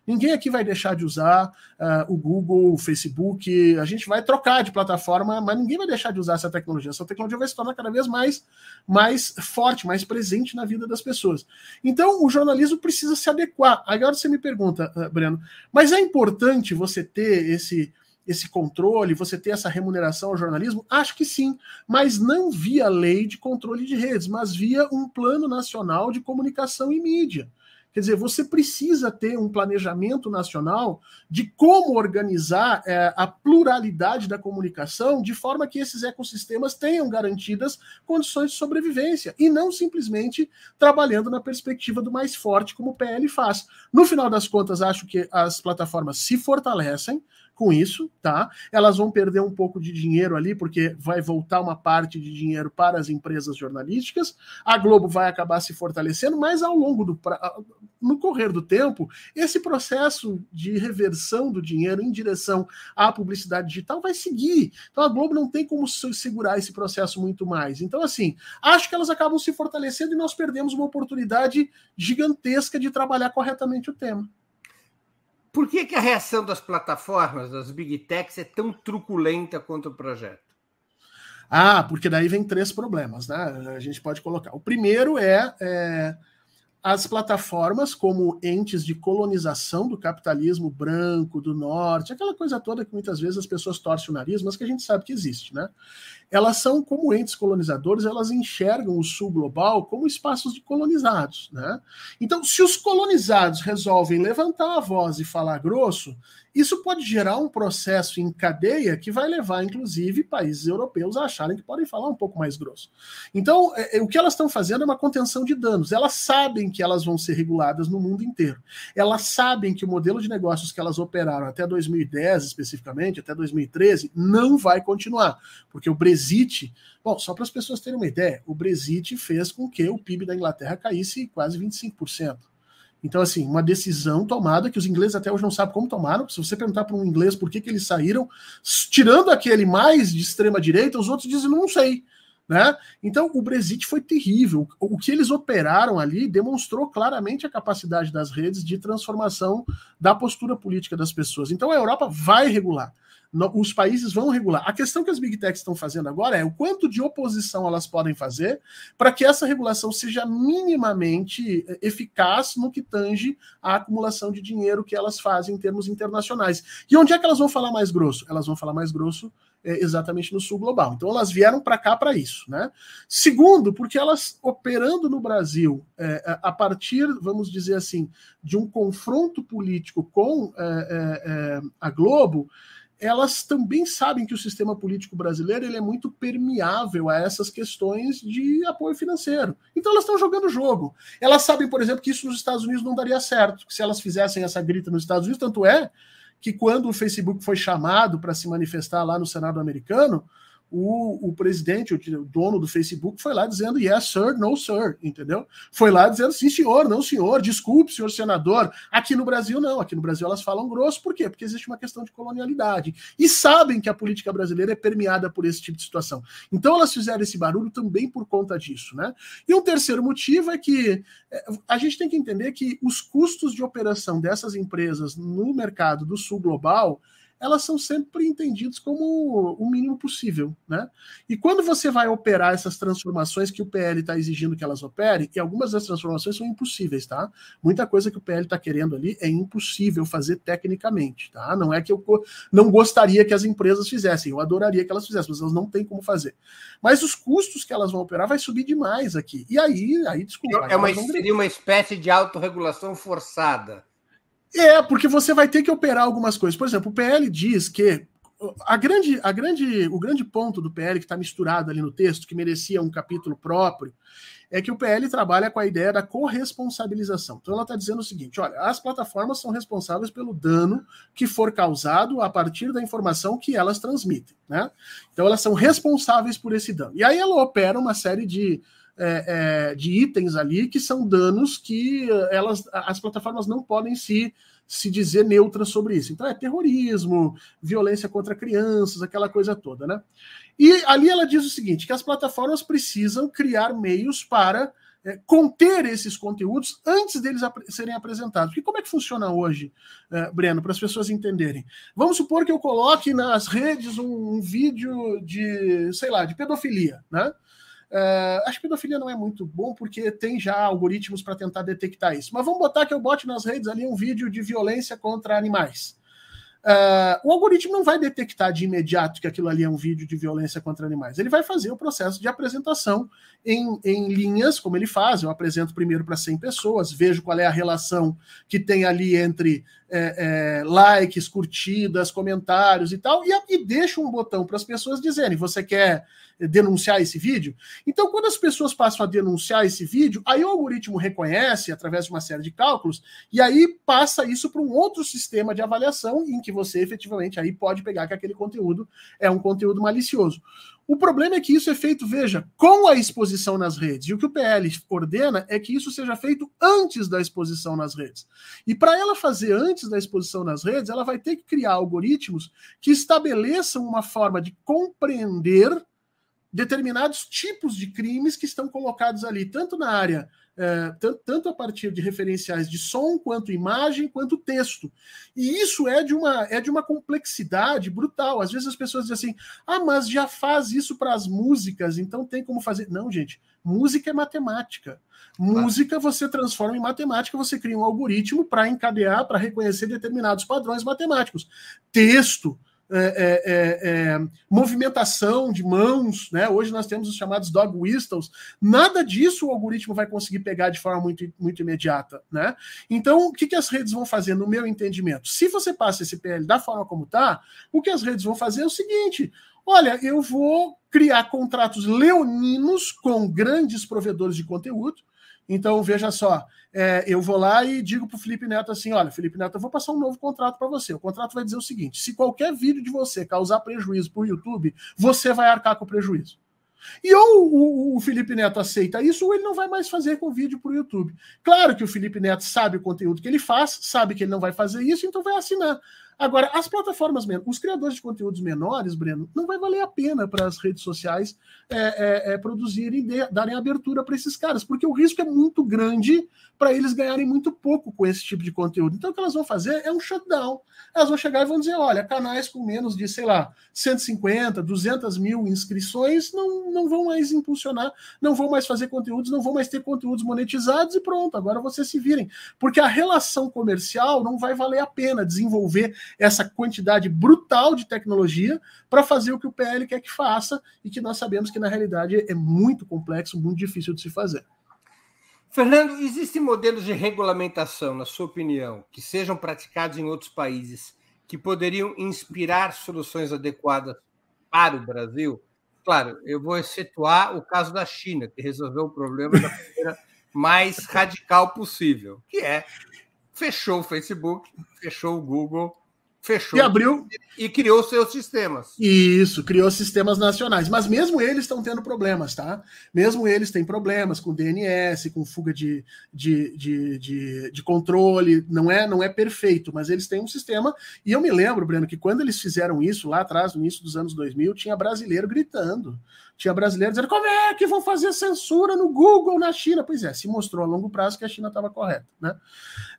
Ninguém aqui vai deixar de usar uh, o Google, o Facebook. A gente vai trocar de plataforma, mas ninguém vai deixar de usar essa tecnologia. Essa tecnologia vai se tornar cada vez mais, mais forte, mais presente na vida das pessoas. Então, o jornalismo precisa se adequar. Agora você me pergunta, uh, Breno, mas é importante você ter esse esse controle, você ter essa remuneração ao jornalismo? Acho que sim, mas não via lei de controle de redes, mas via um plano nacional de comunicação e mídia. Quer dizer, você precisa ter um planejamento nacional de como organizar é, a pluralidade da comunicação de forma que esses ecossistemas tenham garantidas condições de sobrevivência e não simplesmente trabalhando na perspectiva do mais forte, como o PL faz. No final das contas, acho que as plataformas se fortalecem, com isso, tá? Elas vão perder um pouco de dinheiro ali, porque vai voltar uma parte de dinheiro para as empresas jornalísticas. A Globo vai acabar se fortalecendo, mas ao longo do no correr do tempo, esse processo de reversão do dinheiro em direção à publicidade digital vai seguir. Então a Globo não tem como segurar esse processo muito mais. Então, assim, acho que elas acabam se fortalecendo e nós perdemos uma oportunidade gigantesca de trabalhar corretamente o tema. Por que, que a reação das plataformas, das big techs, é tão truculenta quanto o projeto? Ah, porque daí vem três problemas, né? A gente pode colocar. O primeiro é, é as plataformas como entes de colonização do capitalismo branco do norte, aquela coisa toda que muitas vezes as pessoas torcem o nariz, mas que a gente sabe que existe, né? Elas são como entes colonizadores, elas enxergam o sul global como espaços de colonizados, né? Então, se os colonizados resolvem levantar a voz e falar grosso, isso pode gerar um processo em cadeia que vai levar, inclusive, países europeus a acharem que podem falar um pouco mais grosso. Então, é, é, o que elas estão fazendo é uma contenção de danos. Elas sabem que elas vão ser reguladas no mundo inteiro. Elas sabem que o modelo de negócios que elas operaram até 2010, especificamente, até 2013, não vai continuar, porque o Brasil Brexit, bom, só para as pessoas terem uma ideia, o Brexit fez com que o PIB da Inglaterra caísse quase 25%. Então, assim, uma decisão tomada que os ingleses até hoje não sabem como tomaram. Se você perguntar para um inglês por que, que eles saíram, tirando aquele mais de extrema direita, os outros dizem, não sei. Né? Então, o Brexit foi terrível. O que eles operaram ali demonstrou claramente a capacidade das redes de transformação da postura política das pessoas. Então, a Europa vai regular os países vão regular. A questão que as big techs estão fazendo agora é o quanto de oposição elas podem fazer para que essa regulação seja minimamente eh, eficaz no que tange a acumulação de dinheiro que elas fazem em termos internacionais. E onde é que elas vão falar mais grosso? Elas vão falar mais grosso é, exatamente no sul global. Então elas vieram para cá para isso, né? Segundo, porque elas operando no Brasil é, a partir, vamos dizer assim, de um confronto político com é, a Globo, elas também sabem que o sistema político brasileiro ele é muito permeável a essas questões de apoio financeiro. Então elas estão jogando o jogo. Elas sabem, por exemplo, que isso nos Estados Unidos não daria certo, que se elas fizessem essa grita nos Estados Unidos, tanto é que quando o Facebook foi chamado para se manifestar lá no Senado americano, o, o presidente, o dono do Facebook, foi lá dizendo yes, sir, no, sir, entendeu? Foi lá dizendo sim, senhor, não, senhor, desculpe, senhor senador. Aqui no Brasil, não. Aqui no Brasil elas falam grosso, por quê? Porque existe uma questão de colonialidade. E sabem que a política brasileira é permeada por esse tipo de situação. Então elas fizeram esse barulho também por conta disso, né? E um terceiro motivo é que é, a gente tem que entender que os custos de operação dessas empresas no mercado do sul global elas são sempre entendidas como o mínimo possível, né? E quando você vai operar essas transformações que o PL está exigindo que elas operem, e algumas das transformações são impossíveis, tá? Muita coisa que o PL está querendo ali é impossível fazer tecnicamente, tá? Não é que eu não gostaria que as empresas fizessem, eu adoraria que elas fizessem, mas elas não têm como fazer. Mas os custos que elas vão operar vai subir demais aqui. E aí, aí desculpa. É uma, seria uma espécie de autorregulação forçada. É, porque você vai ter que operar algumas coisas. Por exemplo, o PL diz que a grande, a grande, o grande ponto do PL que está misturado ali no texto, que merecia um capítulo próprio, é que o PL trabalha com a ideia da corresponsabilização. Então ela está dizendo o seguinte: olha, as plataformas são responsáveis pelo dano que for causado a partir da informação que elas transmitem. Né? Então elas são responsáveis por esse dano. E aí ela opera uma série de, é, é, de itens ali que são danos que elas, as plataformas não podem se se dizer neutra sobre isso. Então é terrorismo, violência contra crianças, aquela coisa toda, né? E ali ela diz o seguinte: que as plataformas precisam criar meios para é, conter esses conteúdos antes deles ap serem apresentados. Porque como é que funciona hoje, é, Breno, para as pessoas entenderem? Vamos supor que eu coloque nas redes um, um vídeo de, sei lá, de pedofilia, né? Uh, acho que pedofilia não é muito bom porque tem já algoritmos para tentar detectar isso. Mas vamos botar que eu bote nas redes ali um vídeo de violência contra animais. Uh, o algoritmo não vai detectar de imediato que aquilo ali é um vídeo de violência contra animais. Ele vai fazer o processo de apresentação em, em linhas, como ele faz. Eu apresento primeiro para 100 pessoas, vejo qual é a relação que tem ali entre é, é, likes, curtidas, comentários e tal, e, e deixo um botão para as pessoas dizerem: você quer denunciar esse vídeo? Então, quando as pessoas passam a denunciar esse vídeo, aí o algoritmo reconhece através de uma série de cálculos, e aí passa isso para um outro sistema de avaliação em que você efetivamente aí pode pegar que aquele conteúdo é um conteúdo malicioso. O problema é que isso é feito, veja, com a exposição nas redes. E o que o PL ordena é que isso seja feito antes da exposição nas redes. E para ela fazer antes da exposição nas redes, ela vai ter que criar algoritmos que estabeleçam uma forma de compreender determinados tipos de crimes que estão colocados ali, tanto na área é, tanto a partir de referenciais de som, quanto imagem, quanto texto. E isso é de uma, é de uma complexidade brutal. Às vezes as pessoas dizem assim: ah, mas já faz isso para as músicas, então tem como fazer. Não, gente, música é matemática. Música você transforma em matemática, você cria um algoritmo para encadear, para reconhecer determinados padrões matemáticos. Texto, é, é, é, é, movimentação de mãos, né? Hoje nós temos os chamados dog whistles. Nada disso o algoritmo vai conseguir pegar de forma muito, muito imediata, né? Então, o que, que as redes vão fazer, no meu entendimento? Se você passa esse PL da forma como está, o que as redes vão fazer é o seguinte: olha, eu vou criar contratos leoninos com grandes provedores de conteúdo. Então, veja só, é, eu vou lá e digo para o Felipe Neto assim: olha, Felipe Neto, eu vou passar um novo contrato para você. O contrato vai dizer o seguinte: se qualquer vídeo de você causar prejuízo para o YouTube, você vai arcar com o prejuízo. E ou o, o, Felipe Neto aceita isso, ou ele não vai mais fazer com vídeo para o YouTube. Claro que o Felipe Neto sabe o conteúdo que ele faz, sabe que ele não vai fazer isso, então vai assinar. Agora, as plataformas, os criadores de conteúdos menores, Breno, não vai valer a pena para as redes sociais é, é, é, produzirem, de, darem abertura para esses caras, porque o risco é muito grande para eles ganharem muito pouco com esse tipo de conteúdo. Então, o que elas vão fazer é um shutdown. Elas vão chegar e vão dizer: olha, canais com menos de, sei lá, 150, 200 mil inscrições não, não vão mais impulsionar, não vão mais fazer conteúdos, não vão mais ter conteúdos monetizados e pronto, agora vocês se virem. Porque a relação comercial não vai valer a pena desenvolver essa quantidade brutal de tecnologia para fazer o que o PL quer que faça e que nós sabemos que na realidade é muito complexo, muito difícil de se fazer. Fernando, existem modelos de regulamentação, na sua opinião, que sejam praticados em outros países que poderiam inspirar soluções adequadas para o Brasil? Claro, eu vou excetuar o caso da China, que resolveu o problema da maneira mais radical possível, que é fechou o Facebook, fechou o Google fechou e abriu e criou seus sistemas. Isso, criou sistemas nacionais. Mas mesmo eles estão tendo problemas, tá? Mesmo eles têm problemas com DNS, com fuga de, de, de, de, de controle. Não é, não é perfeito, mas eles têm um sistema. E eu me lembro, Breno, que quando eles fizeram isso lá atrás, no início dos anos 2000, tinha brasileiro gritando. Tinha brasileiro dizendo como é que vão fazer censura no Google na China? Pois é, se mostrou a longo prazo que a China estava correta, né?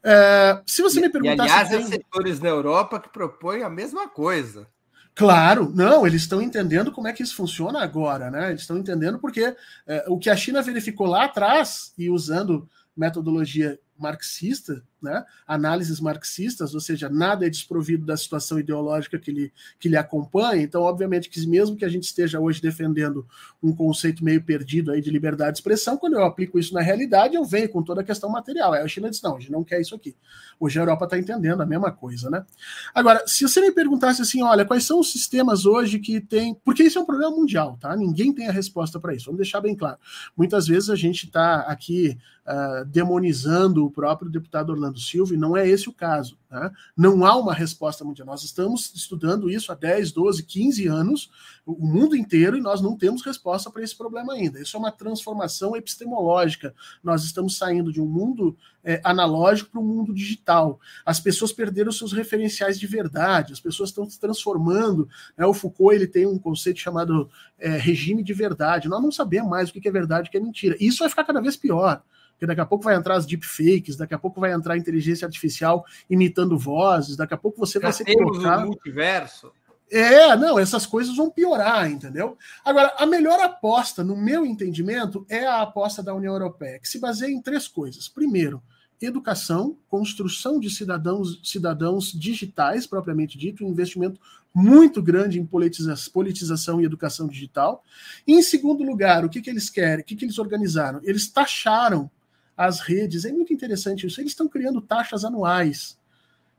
É, se você me perguntar... E, aliás, tem... há setores na Europa que propõem a mesma coisa. Claro, não, eles estão entendendo como é que isso funciona agora, né? Eles estão entendendo porque é, o que a China verificou lá atrás, e usando metodologia marxista, né? análises marxistas, ou seja, nada é desprovido da situação ideológica que lhe, que lhe acompanha. Então, obviamente, que mesmo que a gente esteja hoje defendendo um conceito meio perdido aí de liberdade de expressão, quando eu aplico isso na realidade, eu venho com toda a questão material. Aí a China diz: não, a gente não quer isso aqui. Hoje a Europa está entendendo a mesma coisa, né? Agora, se você me perguntasse assim, olha, quais são os sistemas hoje que tem. Porque isso é um problema mundial, tá? Ninguém tem a resposta para isso. Vamos deixar bem claro. Muitas vezes a gente está aqui uh, demonizando o próprio deputado Orlando Silva, e não é esse o caso. Tá? Não há uma resposta mundial. Nós estamos estudando isso há 10, 12, 15 anos, o mundo inteiro, e nós não temos resposta para esse problema ainda. Isso é uma transformação epistemológica. Nós estamos saindo de um mundo é, analógico para um mundo digital. As pessoas perderam seus referenciais de verdade, as pessoas estão se transformando. Né? O Foucault ele tem um conceito chamado é, regime de verdade. Nós não sabemos mais o que é verdade e o que é mentira. Isso vai ficar cada vez pior porque daqui a pouco vai entrar as deepfakes, daqui a pouco vai entrar a inteligência artificial imitando vozes, daqui a pouco você Já vai ser colocado... multiverso. É, não, essas coisas vão piorar, entendeu? Agora, a melhor aposta, no meu entendimento, é a aposta da União Europeia, que se baseia em três coisas. Primeiro, educação, construção de cidadãos, cidadãos digitais, propriamente dito, um investimento muito grande em politiza politização e educação digital. E, em segundo lugar, o que, que eles querem? O que, que eles organizaram? Eles taxaram as redes. É muito interessante isso. Eles estão criando taxas anuais.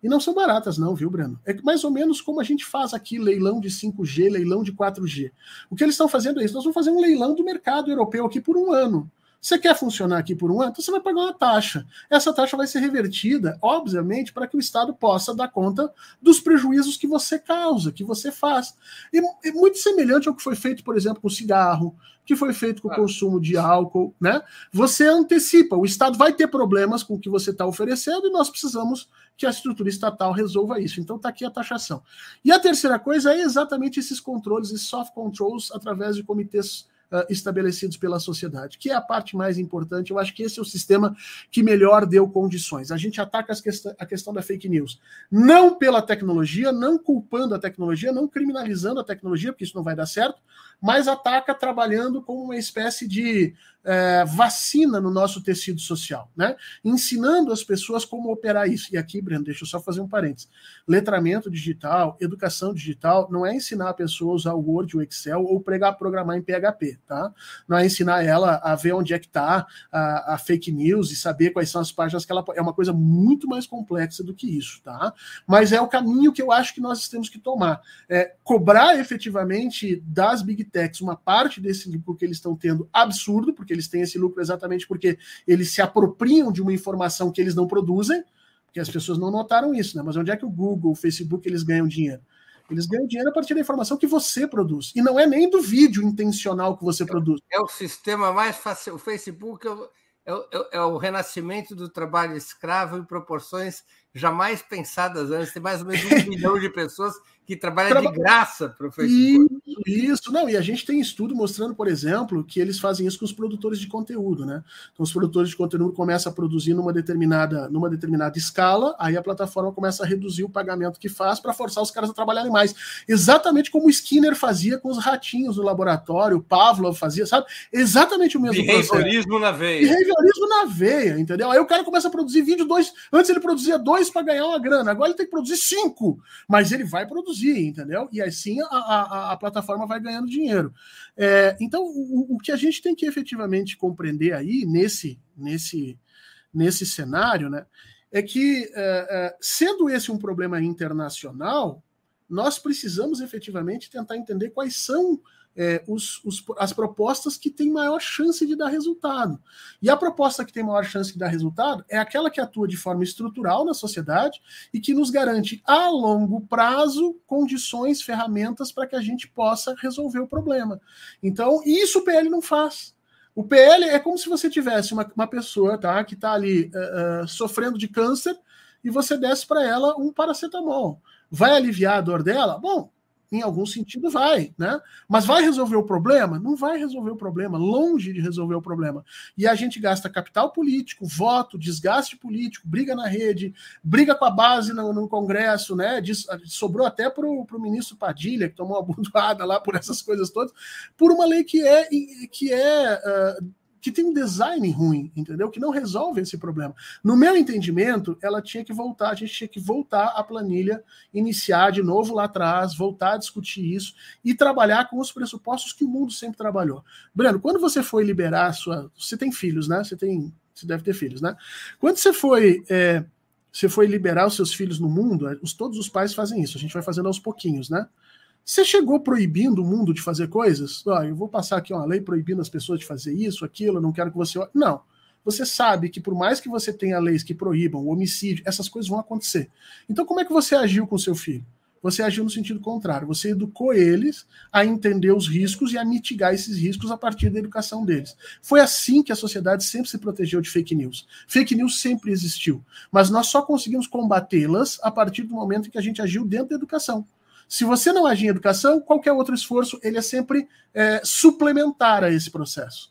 E não são baratas, não, viu, Breno? É mais ou menos como a gente faz aqui leilão de 5G, leilão de 4G. O que eles estão fazendo é isso. Nós vamos fazer um leilão do mercado europeu aqui por um ano. Você quer funcionar aqui por um ano? Então você vai pagar uma taxa. Essa taxa vai ser revertida, obviamente, para que o Estado possa dar conta dos prejuízos que você causa, que você faz. E, e muito semelhante ao que foi feito, por exemplo, com o cigarro, que foi feito com o consumo de álcool, né? Você antecipa, o Estado vai ter problemas com o que você está oferecendo e nós precisamos que a estrutura estatal resolva isso. Então está aqui a taxação. E a terceira coisa é exatamente esses controles, esses soft controls através de comitês uh, estabelecidos pela sociedade, que é a parte mais importante. Eu acho que esse é o sistema que melhor deu condições. A gente ataca a questão da fake news, não pela tecnologia, não culpando a tecnologia, não criminalizando a tecnologia, porque isso não vai dar certo, mas ataca trabalhando como uma espécie de é, vacina no nosso tecido social, né? Ensinando as pessoas como operar isso. E aqui, Breno, deixa eu só fazer um parênteses. Letramento digital, educação digital, não é ensinar a pessoa a usar o Word, o Excel ou pregar programar em PHP, tá? Não é ensinar ela a ver onde é que está a, a, fake news e saber quais são as páginas que ela é uma coisa muito mais complexa do que isso, tá? Mas é o caminho que eu acho que nós temos que tomar. É cobrar efetivamente das big techs uma parte desse lucro que eles estão tendo absurdo, porque eles têm esse lucro exatamente porque eles se apropriam de uma informação que eles não produzem, porque as pessoas não notaram isso, né? Mas onde é que o Google, o Facebook, eles ganham dinheiro? Eles ganham dinheiro a partir da informação que você produz. E não é nem do vídeo intencional que você é, produz. É o sistema mais fácil. O Facebook é o, é o, é o renascimento do trabalho escravo em proporções jamais pensadas antes. Tem mais ou menos um milhão de pessoas que trabalham Traba... de graça para o Facebook. Isso, não, e a gente tem estudo mostrando, por exemplo, que eles fazem isso com os produtores de conteúdo, né? Então, os produtores de conteúdo começam a produzir numa determinada, numa determinada escala, aí a plataforma começa a reduzir o pagamento que faz para forçar os caras a trabalharem mais. Exatamente como o Skinner fazia com os ratinhos no laboratório, o Pavlov fazia, sabe? Exatamente o mesmo Behaviorismo na veia. Behaviorismo na veia, entendeu? Aí o cara começa a produzir vídeo dois, antes ele produzia dois para ganhar uma grana, agora ele tem que produzir cinco, mas ele vai produzir, entendeu? E assim a, a, a plataforma vai ganhando dinheiro. É, então, o, o, que a gente tem que efetivamente compreender aí nesse, nesse, nesse cenário, né, é que, é, é, sendo esse um problema internacional, nós precisamos efetivamente tentar entender quais são é, os, os, as propostas que têm maior chance de dar resultado. E a proposta que tem maior chance de dar resultado é aquela que atua de forma estrutural na sociedade e que nos garante a longo prazo condições, ferramentas para que a gente possa resolver o problema. Então, isso o PL não faz. O PL é como se você tivesse uma, uma pessoa tá, que está ali uh, uh, sofrendo de câncer e você desse para ela um paracetamol. Vai aliviar a dor dela? Bom, em algum sentido vai, né? Mas vai resolver o problema? Não vai resolver o problema, longe de resolver o problema. E a gente gasta capital político, voto, desgaste político, briga na rede, briga com a base no, no Congresso, né? Diz, sobrou até para o ministro Padilha, que tomou uma bundoada lá por essas coisas todas, por uma lei que é, que é uh, que tem um design ruim, entendeu? Que não resolve esse problema. No meu entendimento, ela tinha que voltar, a gente tinha que voltar à planilha, iniciar de novo lá atrás, voltar a discutir isso e trabalhar com os pressupostos que o mundo sempre trabalhou. Breno, quando você foi liberar a sua. Você tem filhos, né? Você tem. Você deve ter filhos, né? Quando você foi. É, você foi liberar os seus filhos no mundo, os, todos os pais fazem isso, a gente vai fazendo aos pouquinhos, né? Você chegou proibindo o mundo de fazer coisas? Ó, eu vou passar aqui uma lei proibindo as pessoas de fazer isso, aquilo, não quero que você. Não. Você sabe que por mais que você tenha leis que proíbam o homicídio, essas coisas vão acontecer. Então, como é que você agiu com seu filho? Você agiu no sentido contrário. Você educou eles a entender os riscos e a mitigar esses riscos a partir da educação deles. Foi assim que a sociedade sempre se protegeu de fake news. Fake news sempre existiu, mas nós só conseguimos combatê-las a partir do momento em que a gente agiu dentro da educação. Se você não agir em educação, qualquer outro esforço ele é sempre é, suplementar a esse processo.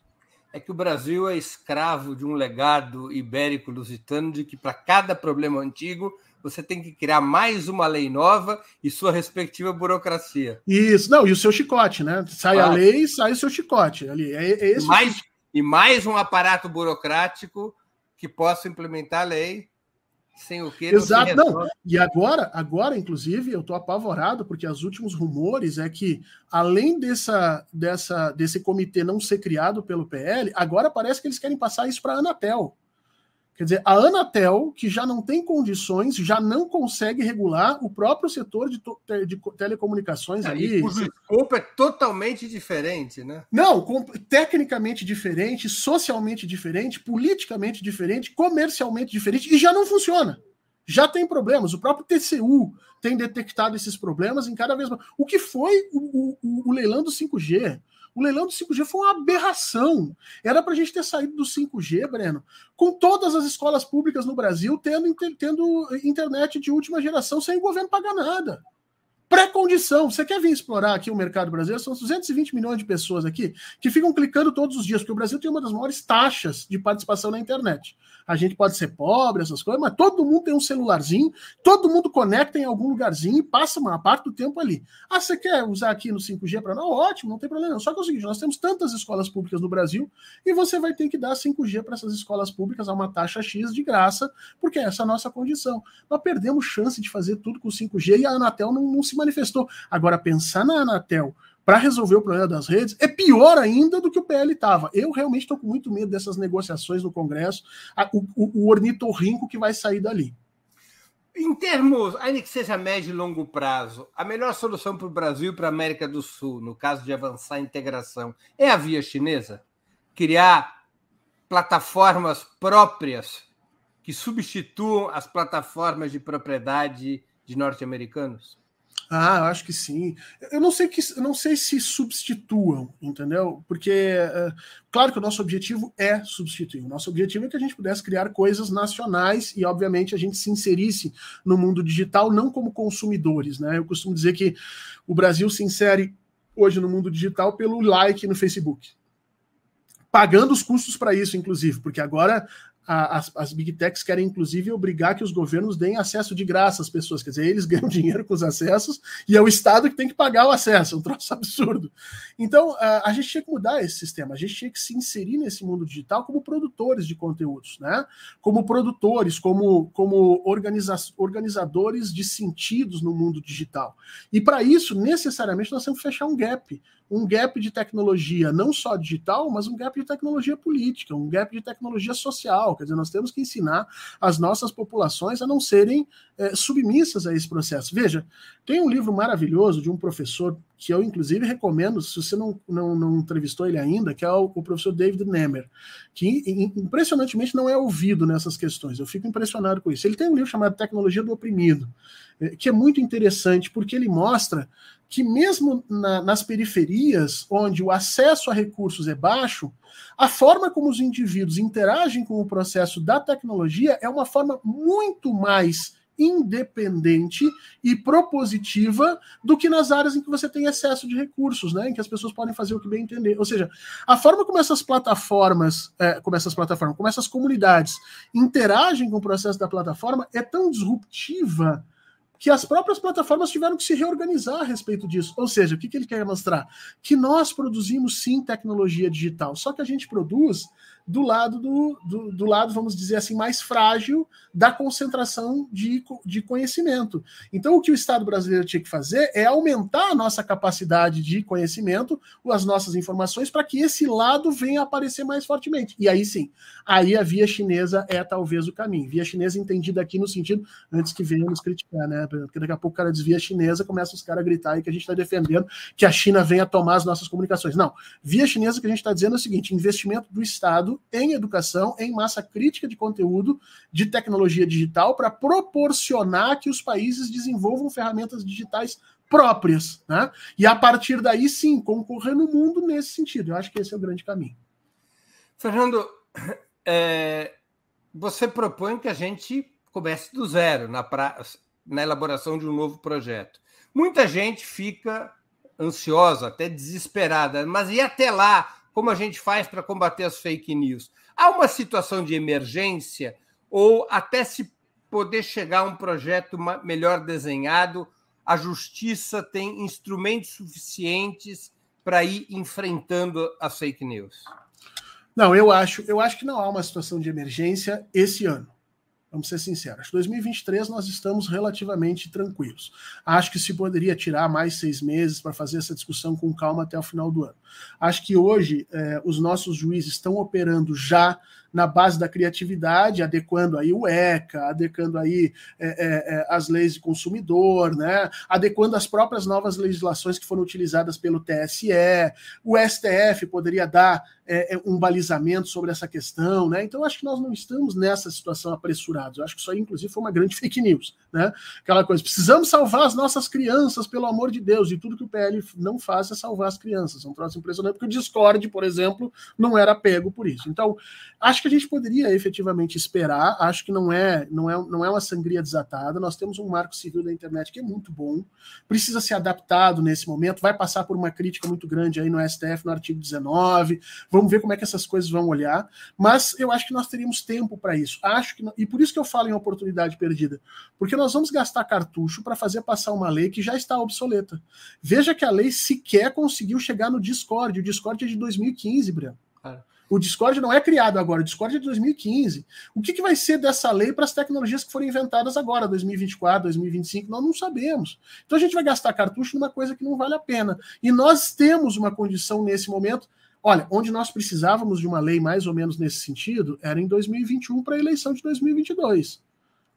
É que o Brasil é escravo de um legado ibérico-lusitano de que para cada problema antigo você tem que criar mais uma lei nova e sua respectiva burocracia. Isso, não, e o seu chicote, né? Sai claro. a lei, sai o seu chicote. Ali, é, é esse mais, e mais um aparato burocrático que possa implementar a lei sem o que Exato, não. E agora, agora, inclusive, eu estou apavorado porque os últimos rumores é que, além dessa, dessa, desse comitê não ser criado pelo PL, agora parece que eles querem passar isso para a Anatel. Quer dizer, a Anatel, que já não tem condições, já não consegue regular o próprio setor de, de telecomunicações é, ali. O escopo é totalmente diferente, né? Não, tecnicamente diferente, socialmente diferente, politicamente diferente, comercialmente diferente, e já não funciona. Já tem problemas. O próprio TCU tem detectado esses problemas em cada vez mais. O que foi o, o, o leilão do 5G? O leilão do 5G foi uma aberração. Era para a gente ter saído do 5G, Breno, com todas as escolas públicas no Brasil tendo, tendo internet de última geração sem o governo pagar nada. Pré-condição. Você quer vir explorar aqui o mercado brasileiro? São 220 milhões de pessoas aqui que ficam clicando todos os dias, porque o Brasil tem uma das maiores taxas de participação na internet. A gente pode ser pobre, essas coisas, mas todo mundo tem um celularzinho, todo mundo conecta em algum lugarzinho e passa uma parte do tempo ali. Ah, você quer usar aqui no 5G para não? Ótimo, não tem problema. Só que é o seguinte: nós temos tantas escolas públicas no Brasil e você vai ter que dar 5G para essas escolas públicas a uma taxa X de graça, porque essa é a nossa condição. Nós perdemos chance de fazer tudo com 5G e a Anatel não, não se manifestou. Agora, pensar na Anatel para resolver o problema das redes é pior ainda do que o PL estava. Eu realmente estou com muito medo dessas negociações no Congresso, o, o, o ornitorrinco que vai sair dali. Em termos, ainda que seja médio e longo prazo, a melhor solução para o Brasil e para a América do Sul, no caso de avançar a integração, é a via chinesa? Criar plataformas próprias que substituam as plataformas de propriedade de norte-americanos? Ah, eu acho que sim. Eu não sei que não sei se substituam, entendeu? Porque é, claro que o nosso objetivo é substituir. O nosso objetivo é que a gente pudesse criar coisas nacionais e, obviamente, a gente se inserisse no mundo digital não como consumidores, né? Eu costumo dizer que o Brasil se insere hoje no mundo digital pelo like no Facebook pagando os custos para isso, inclusive, porque agora as, as big techs querem, inclusive, obrigar que os governos deem acesso de graça às pessoas. Quer dizer, eles ganham dinheiro com os acessos e é o Estado que tem que pagar o acesso. É um troço absurdo. Então, a, a gente tinha que mudar esse sistema. A gente tinha que se inserir nesse mundo digital como produtores de conteúdos, né? Como produtores, como, como organiza organizadores de sentidos no mundo digital. E para isso, necessariamente, nós temos que fechar um gap um gap de tecnologia, não só digital, mas um gap de tecnologia política, um gap de tecnologia social. Quer dizer, nós temos que ensinar as nossas populações a não serem é, submissas a esse processo. Veja, tem um livro maravilhoso de um professor que eu, inclusive, recomendo, se você não, não, não entrevistou ele ainda, que é o, o professor David Nemer, que impressionantemente não é ouvido nessas questões. Eu fico impressionado com isso. Ele tem um livro chamado Tecnologia do Oprimido, é, que é muito interessante, porque ele mostra que mesmo na, nas periferias, onde o acesso a recursos é baixo, a forma como os indivíduos interagem com o processo da tecnologia é uma forma muito mais independente e propositiva do que nas áreas em que você tem excesso de recursos, né? Em que as pessoas podem fazer o que bem entender. Ou seja, a forma como essas plataformas, é, como essas plataformas, como essas comunidades interagem com o processo da plataforma é tão disruptiva que as próprias plataformas tiveram que se reorganizar a respeito disso. Ou seja, o que, que ele quer mostrar? Que nós produzimos sim tecnologia digital, só que a gente produz do lado do, do, do, lado, vamos dizer assim, mais frágil da concentração de, de conhecimento. Então, o que o Estado brasileiro tinha que fazer é aumentar a nossa capacidade de conhecimento, as nossas informações, para que esse lado venha a aparecer mais fortemente. E aí sim, aí a via chinesa é talvez o caminho. Via chinesa entendida aqui no sentido, antes que venham nos criticar, né? Porque daqui a pouco o cara desvia chinesa, começa os caras a gritar aí que a gente está defendendo que a China venha tomar as nossas comunicações. Não. Via chinesa que a gente está dizendo é o seguinte: investimento do Estado em educação, em massa crítica de conteúdo, de tecnologia digital, para proporcionar que os países desenvolvam ferramentas digitais próprias, né? E a partir daí, sim, concorrer no mundo nesse sentido. Eu acho que esse é o grande caminho. Fernando, é, você propõe que a gente comece do zero na, pra, na elaboração de um novo projeto. Muita gente fica ansiosa, até desesperada, mas e até lá? Como a gente faz para combater as fake news? Há uma situação de emergência ou até se poder chegar a um projeto melhor desenhado, a justiça tem instrumentos suficientes para ir enfrentando as fake news? Não, eu acho, eu acho que não há uma situação de emergência esse ano. Vamos ser sinceros. 2023 nós estamos relativamente tranquilos. Acho que se poderia tirar mais seis meses para fazer essa discussão com calma até o final do ano. Acho que hoje eh, os nossos juízes estão operando já na base da criatividade, adequando aí o ECA, adequando aí é, é, é, as leis de consumidor, né? adequando as próprias novas legislações que foram utilizadas pelo TSE. O STF poderia dar um balizamento sobre essa questão, né? Então, acho que nós não estamos nessa situação apresurados. Eu acho que isso aí, inclusive, foi uma grande fake news, né? Aquela coisa, precisamos salvar as nossas crianças, pelo amor de Deus, e tudo que o PL não faz é salvar as crianças. É um troço impressionante, porque o Discord, por exemplo, não era pego por isso. Então, acho que a gente poderia efetivamente esperar, acho que não é, não é, não é uma sangria desatada. Nós temos um marco civil da internet que é muito bom, precisa ser adaptado nesse momento, vai passar por uma crítica muito grande aí no STF, no artigo 19. Vamos ver como é que essas coisas vão olhar, mas eu acho que nós teríamos tempo para isso. Acho que e por isso que eu falo em oportunidade perdida, porque nós vamos gastar cartucho para fazer passar uma lei que já está obsoleta. Veja que a lei sequer conseguiu chegar no Discord. O Discord é de 2015, Breno. O Discord não é criado agora, o Discord é de 2015. O que, que vai ser dessa lei para as tecnologias que forem inventadas agora, 2024, 2025? Nós não sabemos. Então a gente vai gastar cartucho numa coisa que não vale a pena. E nós temos uma condição nesse momento. Olha, onde nós precisávamos de uma lei mais ou menos nesse sentido era em 2021 para a eleição de 2022.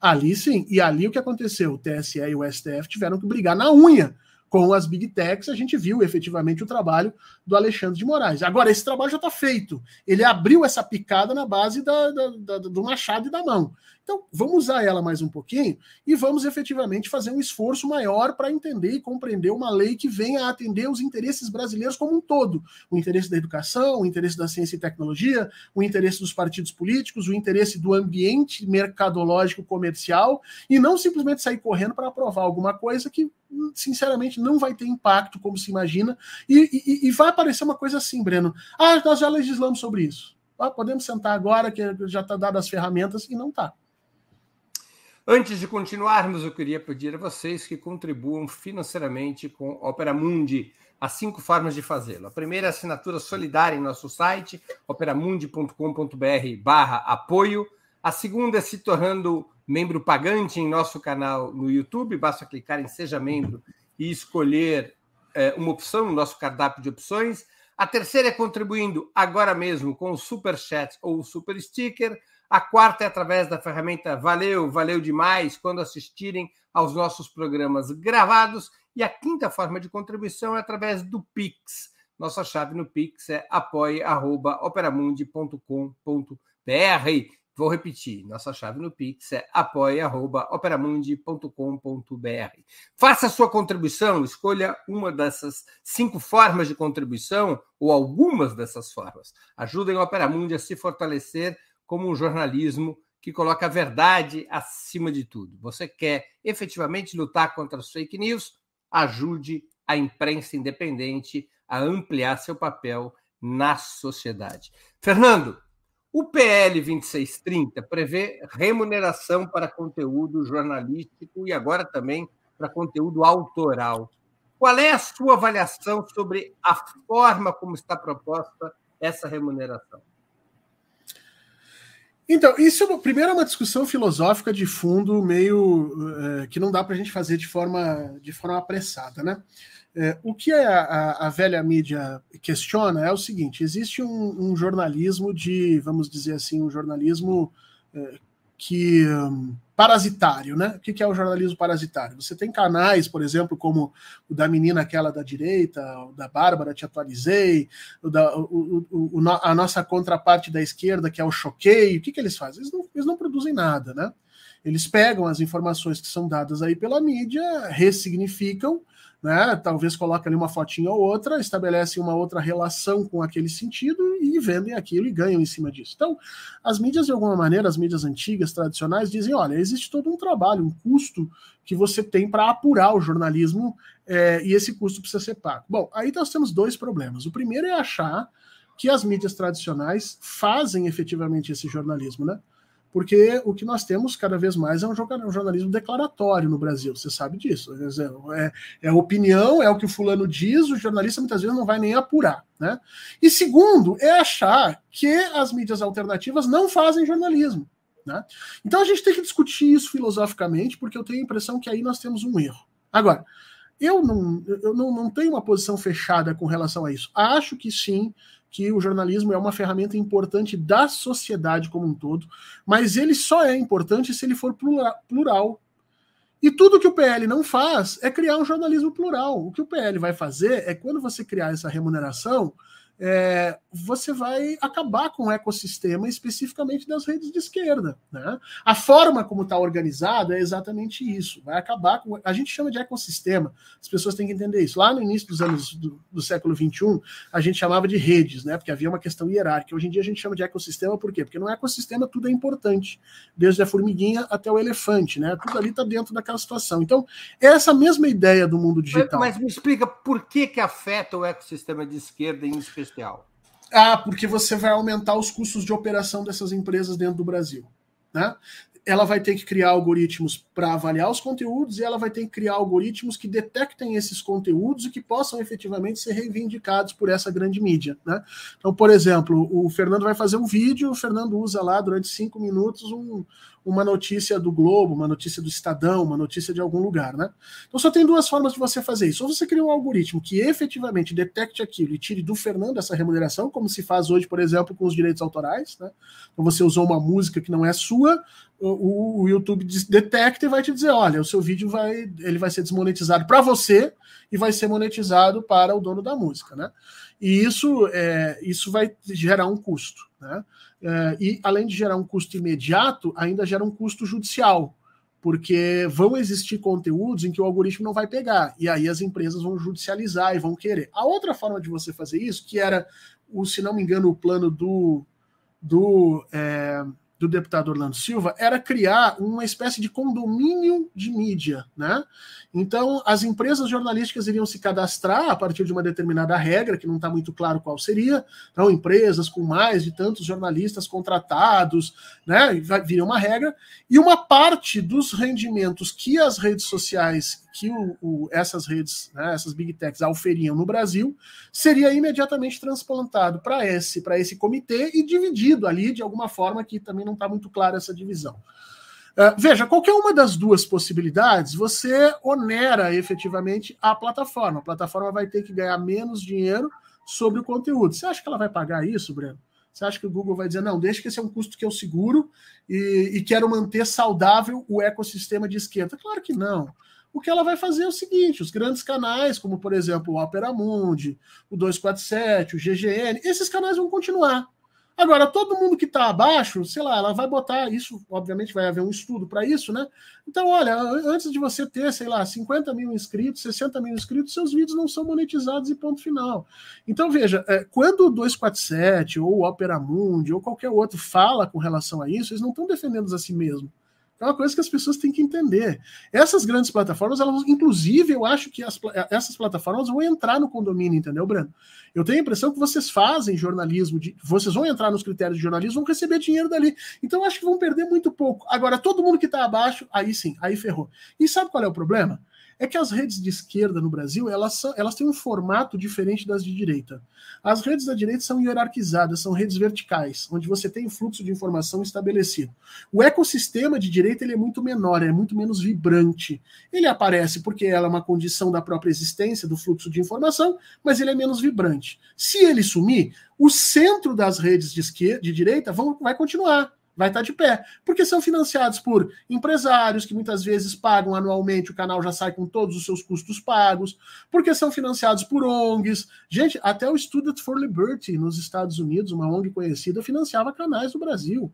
Ali sim. E ali o que aconteceu? O TSE e o STF tiveram que brigar na unha com as big techs, a gente viu efetivamente o trabalho do Alexandre de Moraes. Agora, esse trabalho já está feito. Ele abriu essa picada na base da, da, da, do machado e da mão. Então, vamos usar ela mais um pouquinho e vamos efetivamente fazer um esforço maior para entender e compreender uma lei que venha a atender os interesses brasileiros como um todo: o interesse da educação, o interesse da ciência e tecnologia, o interesse dos partidos políticos, o interesse do ambiente mercadológico comercial, e não simplesmente sair correndo para aprovar alguma coisa que sinceramente, não vai ter impacto como se imagina, e, e, e, vai aparecer uma coisa assim, Breno. Ah, nós já legislamos sobre isso. Ah, podemos sentar agora, que já está dado as ferramentas, e não está. Antes de continuarmos, eu queria pedir a vocês que contribuam financeiramente com Opera Mundi. Há cinco formas de fazê-lo. A primeira é a assinatura solidária em nosso site, operamundi.com.br barra apoio. A segunda é se tornando membro pagante em nosso canal no YouTube. Basta clicar em Seja Membro e escolher é, uma opção no nosso cardápio de opções. A terceira é contribuindo agora mesmo com o Super Chat ou o Super Sticker. A quarta é através da ferramenta Valeu, valeu demais quando assistirem aos nossos programas gravados. E a quinta forma de contribuição é através do Pix. Nossa chave no Pix é apoia.operamundi.com.br. Vou repetir, nossa chave no Pix é apoia.operamundi.com.br. Faça sua contribuição, escolha uma dessas cinco formas de contribuição ou algumas dessas formas. Ajudem o Operamundi a se fortalecer como um jornalismo que coloca a verdade acima de tudo. Você quer efetivamente lutar contra as fake news? Ajude a imprensa independente a ampliar seu papel na sociedade. Fernando, O PL 2630 prevê remuneração para conteúdo jornalístico e agora também para conteúdo autoral. Qual é a sua avaliação sobre a forma como está proposta essa remuneração? Então, isso é, primeiro é uma discussão filosófica de fundo meio é, que não dá para a gente fazer de forma, de forma apressada, né? É, o que a, a, a, velha mídia questiona é o seguinte: existe um, um jornalismo de, vamos dizer assim, um jornalismo é, que um, parasitário, né? O que, é o jornalismo parasitário? Você tem canais, por exemplo, como o da menina aquela da direita, o da Bárbara, te atualizei, o da, o, o, a nossa contraparte da esquerda, que é o Choquei. O que, que eles fazem? Eles não, eles não produzem nada, né? Eles pegam as informações que são dadas aí pela mídia, ressignificam né? Talvez coloque ali uma fotinha ou outra, estabelecem uma outra relação com aquele sentido e vendem aquilo e ganham em cima disso. Então, as mídias, de alguma maneira, as mídias antigas, tradicionais, dizem: olha, existe todo um trabalho, um custo que você tem para apurar o jornalismo é, e esse custo precisa ser pago. Bom, aí nós temos dois problemas. O primeiro é achar que as mídias tradicionais fazem efetivamente esse jornalismo, né? Porque o que nós temos cada vez mais é um jornalismo declaratório no Brasil, você sabe disso. É, é opinião, é o que o fulano diz, o jornalista muitas vezes não vai nem apurar. Né? E segundo, é achar que as mídias alternativas não fazem jornalismo. Né? Então a gente tem que discutir isso filosoficamente, porque eu tenho a impressão que aí nós temos um erro. Agora, eu não, eu não, não tenho uma posição fechada com relação a isso. Acho que sim, que o jornalismo é uma ferramenta importante da sociedade como um todo, mas ele só é importante se ele for plural. E tudo que o PL não faz é criar um jornalismo plural. O que o PL vai fazer é quando você criar essa remuneração, é, você vai acabar com o ecossistema especificamente das redes de esquerda. Né? A forma como está organizado é exatamente isso. Vai acabar com. A gente chama de ecossistema, as pessoas têm que entender isso. Lá no início dos anos do, do século XXI, a gente chamava de redes, né? Porque havia uma questão hierárquica. Hoje em dia a gente chama de ecossistema, por quê? Porque no ecossistema tudo é importante, desde a formiguinha até o elefante, né? Tudo ali está dentro daquela situação. Então, é essa mesma ideia do mundo digital. Mas, mas me explica por que, que afeta o ecossistema de esquerda em especial Ah, porque você vai aumentar os custos de operação dessas empresas dentro do Brasil. Né? Ela vai ter que criar algoritmos para avaliar os conteúdos e ela vai ter que criar algoritmos que detectem esses conteúdos e que possam efetivamente ser reivindicados por essa grande mídia. Né? Então, por exemplo, o Fernando vai fazer um vídeo, o Fernando usa lá durante cinco minutos um, uma notícia do Globo, uma notícia do Estadão, uma notícia de algum lugar, né? Então só tem duas formas de você fazer isso. Ou você cria um algoritmo que efetivamente detecte aquilo e tire do Fernando essa remuneração, como se faz hoje, por exemplo, com os direitos autorais, né? Então você usou uma música que não é sua, o, o YouTube detecta e vai te dizer, olha, o seu vídeo vai, ele vai ser desmonetizado para você e vai ser monetizado para o dono da música, né? E isso, é, isso vai gerar um custo, né? É, e além de gerar um custo imediato, ainda gera um custo judicial, porque vão existir conteúdos em que o algoritmo não vai pegar, e aí as empresas vão judicializar e vão querer. A outra forma de você fazer isso, que era, o, se não me engano, o plano do, do é, do deputado Orlando Silva era criar uma espécie de condomínio de mídia, né? Então, as empresas jornalísticas iriam se cadastrar a partir de uma determinada regra, que não está muito claro qual seria. Então, empresas com mais de tantos jornalistas contratados, né? Viria uma regra, e uma parte dos rendimentos que as redes sociais que o, o, essas redes, né, essas big techs auferiam no Brasil, seria imediatamente transplantado para esse, para esse comitê e dividido ali de alguma forma que também não está muito clara essa divisão. Uh, veja, qualquer uma das duas possibilidades, você onera efetivamente a plataforma. A plataforma vai ter que ganhar menos dinheiro sobre o conteúdo. Você acha que ela vai pagar isso, Breno? Você acha que o Google vai dizer, não, deixa que esse é um custo que eu seguro e, e quero manter saudável o ecossistema de esquerda? Claro que não o que ela vai fazer é o seguinte: os grandes canais, como por exemplo o Opera Mundi, o 247, o GGN, esses canais vão continuar. Agora, todo mundo que está abaixo, sei lá, ela vai botar isso, obviamente vai haver um estudo para isso, né? Então, olha, antes de você ter, sei lá, 50 mil inscritos, 60 mil inscritos, seus vídeos não são monetizados e ponto final. Então, veja, é, quando o 247 ou o Opera Mundi ou qualquer outro fala com relação a isso, eles não estão defendendo a si mesmo É uma coisa que as pessoas têm que entender. Essas grandes plataformas, elas, inclusive, eu acho que as, essas plataformas vão entrar no condomínio, entendeu, Breno? Eu tenho a impressão que vocês fazem jornalismo, de, vocês vão entrar nos critérios de jornalismo, vão receber dinheiro dali. Então, eu acho que vão perder muito pouco. Agora, todo mundo que está abaixo, aí sim, aí ferrou. E sabe qual é o problema? É que as redes de esquerda no Brasil elas, elas têm um formato diferente das de direita. As redes da direita são hierarquizadas, são redes verticais, onde você tem um fluxo de informação estabelecido. O ecossistema de direita ele é muito menor, é muito menos vibrante. Ele aparece porque ela é uma condição da própria existência do fluxo de informação, mas ele é menos vibrante. Se ele sumir, o centro das redes de esquerda, de direita vão, vai continuar vai estar de pé, porque são financiados por empresários que muitas vezes pagam anualmente, o canal já sai com todos os seus custos pagos, porque são financiados por ONGs. Gente, até o Student for Liberty nos Estados Unidos, uma ONG conhecida, financiava canais do Brasil.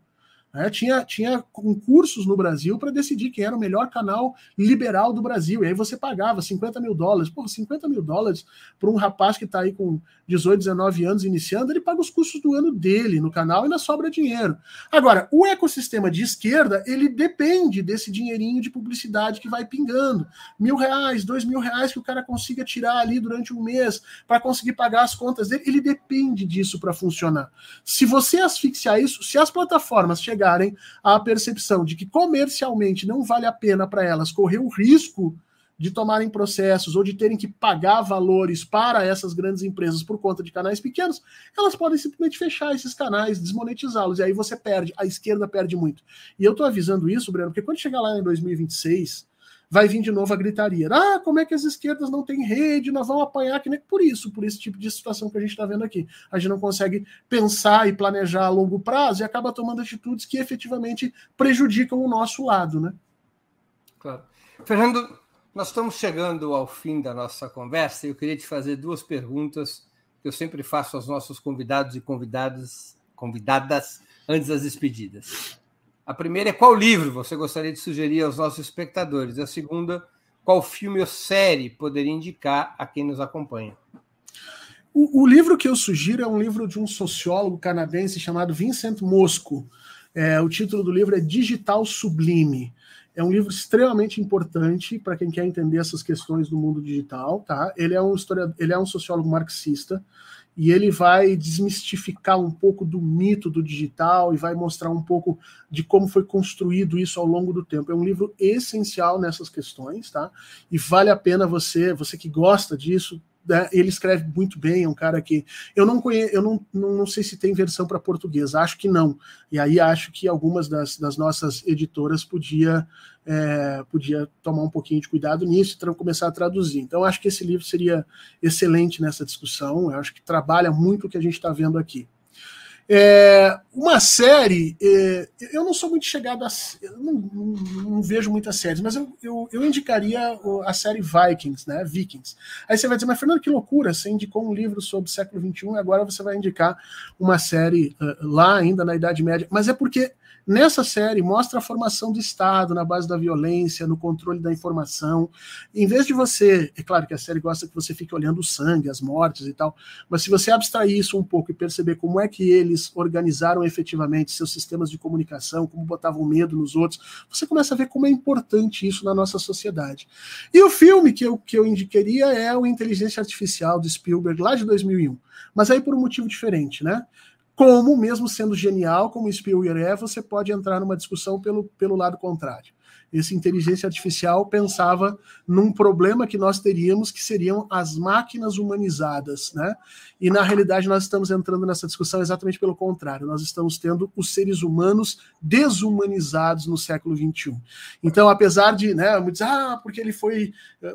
É, tinha, tinha concursos no Brasil para decidir quem era o melhor canal liberal do Brasil. E aí você pagava 50 mil dólares. Pô, 50 mil dólares para um rapaz que está aí com 18, 19 anos iniciando, ele paga os custos do ano dele no canal e ainda sobra dinheiro. Agora, o ecossistema de esquerda, ele depende desse dinheirinho de publicidade que vai pingando. Mil reais, dois mil reais que o cara consiga tirar ali durante um mês para conseguir pagar as contas dele, ele depende disso para funcionar. Se você asfixiar isso, se as plataformas chegarem chegarem à percepção de que comercialmente não vale a pena para elas correr o risco de tomarem processos ou de terem que pagar valores para essas grandes empresas por conta de canais pequenos, elas podem simplesmente fechar esses canais, desmonetizá-los, e aí você perde, a esquerda perde muito. E eu estou avisando isso, Breno, porque quando chegar lá em 2026, vai vir de novo a gritaria. Ah, como é que as esquerdas não têm rede, nós vamos apanhar que nem por isso, por esse tipo de situação que a gente está vendo aqui. A gente não consegue pensar e planejar a longo prazo e acaba tomando atitudes que efetivamente prejudicam o nosso lado, né? Claro. Fernando, nós estamos chegando ao fim da nossa conversa e eu queria te fazer duas perguntas que eu sempre faço aos nossos convidados e convidadas, convidadas antes das despedidas. A primeira é qual livro você gostaria de sugerir aos nossos espectadores? A segunda, qual filme ou série poderia indicar a quem nos acompanha? O, o livro que eu sugiro é um livro de um sociólogo canadense chamado Vincent Mosco. É, o título do livro é Digital Sublime. É um livro extremamente importante para quem quer entender essas questões do mundo digital. Tá? Ele, é um ele é um sociólogo marxista e ele vai desmistificar um pouco do mito do digital e vai mostrar um pouco de como foi construído isso ao longo do tempo. É um livro essencial nessas questões, tá? E vale a pena você, você que gosta disso, né, ele escreve muito bem, é um cara que eu não conheço, eu não, não, não sei se tem versão para português, acho que não. E aí acho que algumas das, das nossas editoras podia é, podia tomar um pouquinho de cuidado nisso e começar a traduzir. Então acho que esse livro seria excelente nessa discussão. Eu acho que trabalha muito o que a gente está vendo aqui. É, uma série, é, eu não sou muito chegado a. Não, não, não, vejo muitas séries, mas eu, eu, eu, indicaria a série Vikings, né? Vikings. Aí você vai dizer, mas Fernando, que loucura! Você indicou um livro sobre o século XXI e agora você vai indicar uma série uh, lá ainda na Idade Média. Mas é porque Nessa série, mostra a formação do Estado na base da violência, no controle da informação. Em vez de você, é claro que a série gosta que você fique olhando o sangue, as mortes e tal, mas se você abstrair isso um pouco e perceber como é que eles organizaram efetivamente seus sistemas de comunicação, como botavam medo nos outros, você começa a ver como é importante isso na nossa sociedade. E o filme que eu, que eu indicaria é o Inteligência Artificial de Spielberg, lá de 2001. Mas aí por um motivo diferente, né? Como, mesmo sendo genial, como Spielberg é, você pode entrar numa discussão pelo, pelo lado contrário. Esse inteligência artificial pensava num problema que nós teríamos, que seriam as máquinas humanizadas, né? E na realidade nós estamos entrando nessa discussão exatamente pelo contrário. Nós estamos tendo os seres humanos desumanizados no século XXI. Então, apesar de, né, dizer, ah, porque ele foi,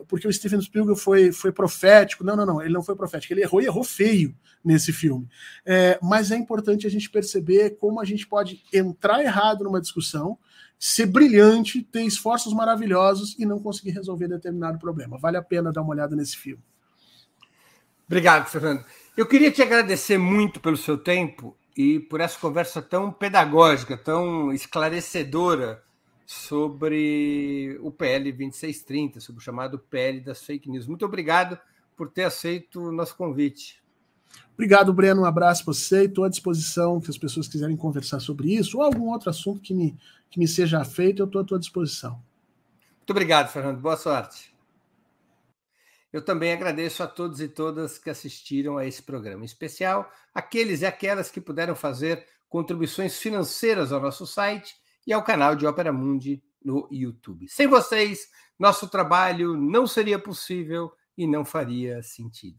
porque o Steven Spielberg foi, foi profético. Não, não, não, ele não foi profético. Ele errou e errou feio nesse filme. É, mas é importante a gente perceber como a gente pode entrar errado numa discussão, ser brilhante, ter esforços maravilhosos e não conseguir resolver determinado problema. Vale a pena dar uma olhada nesse filme. Obrigado, Fernando. Eu queria te agradecer muito pelo seu tempo e por essa conversa tão pedagógica, tão esclarecedora sobre o PL 2630, sobre o chamado PL das fake news. Muito obrigado por ter aceito o nosso convite. Obrigado, Breno. Um abraço para você estou à disposição que as pessoas quiserem conversar sobre isso ou algum outro assunto que me, que me seja feito, eu estou à tua disposição. Muito obrigado, Fernando. Boa sorte. Eu também agradeço a todos e todas que assistiram a esse programa, em especial aqueles e aquelas que puderam fazer contribuições financeiras ao nosso site e ao canal de Ópera Mundi no YouTube. Sem vocês, nosso trabalho não seria possível e não faria sentido.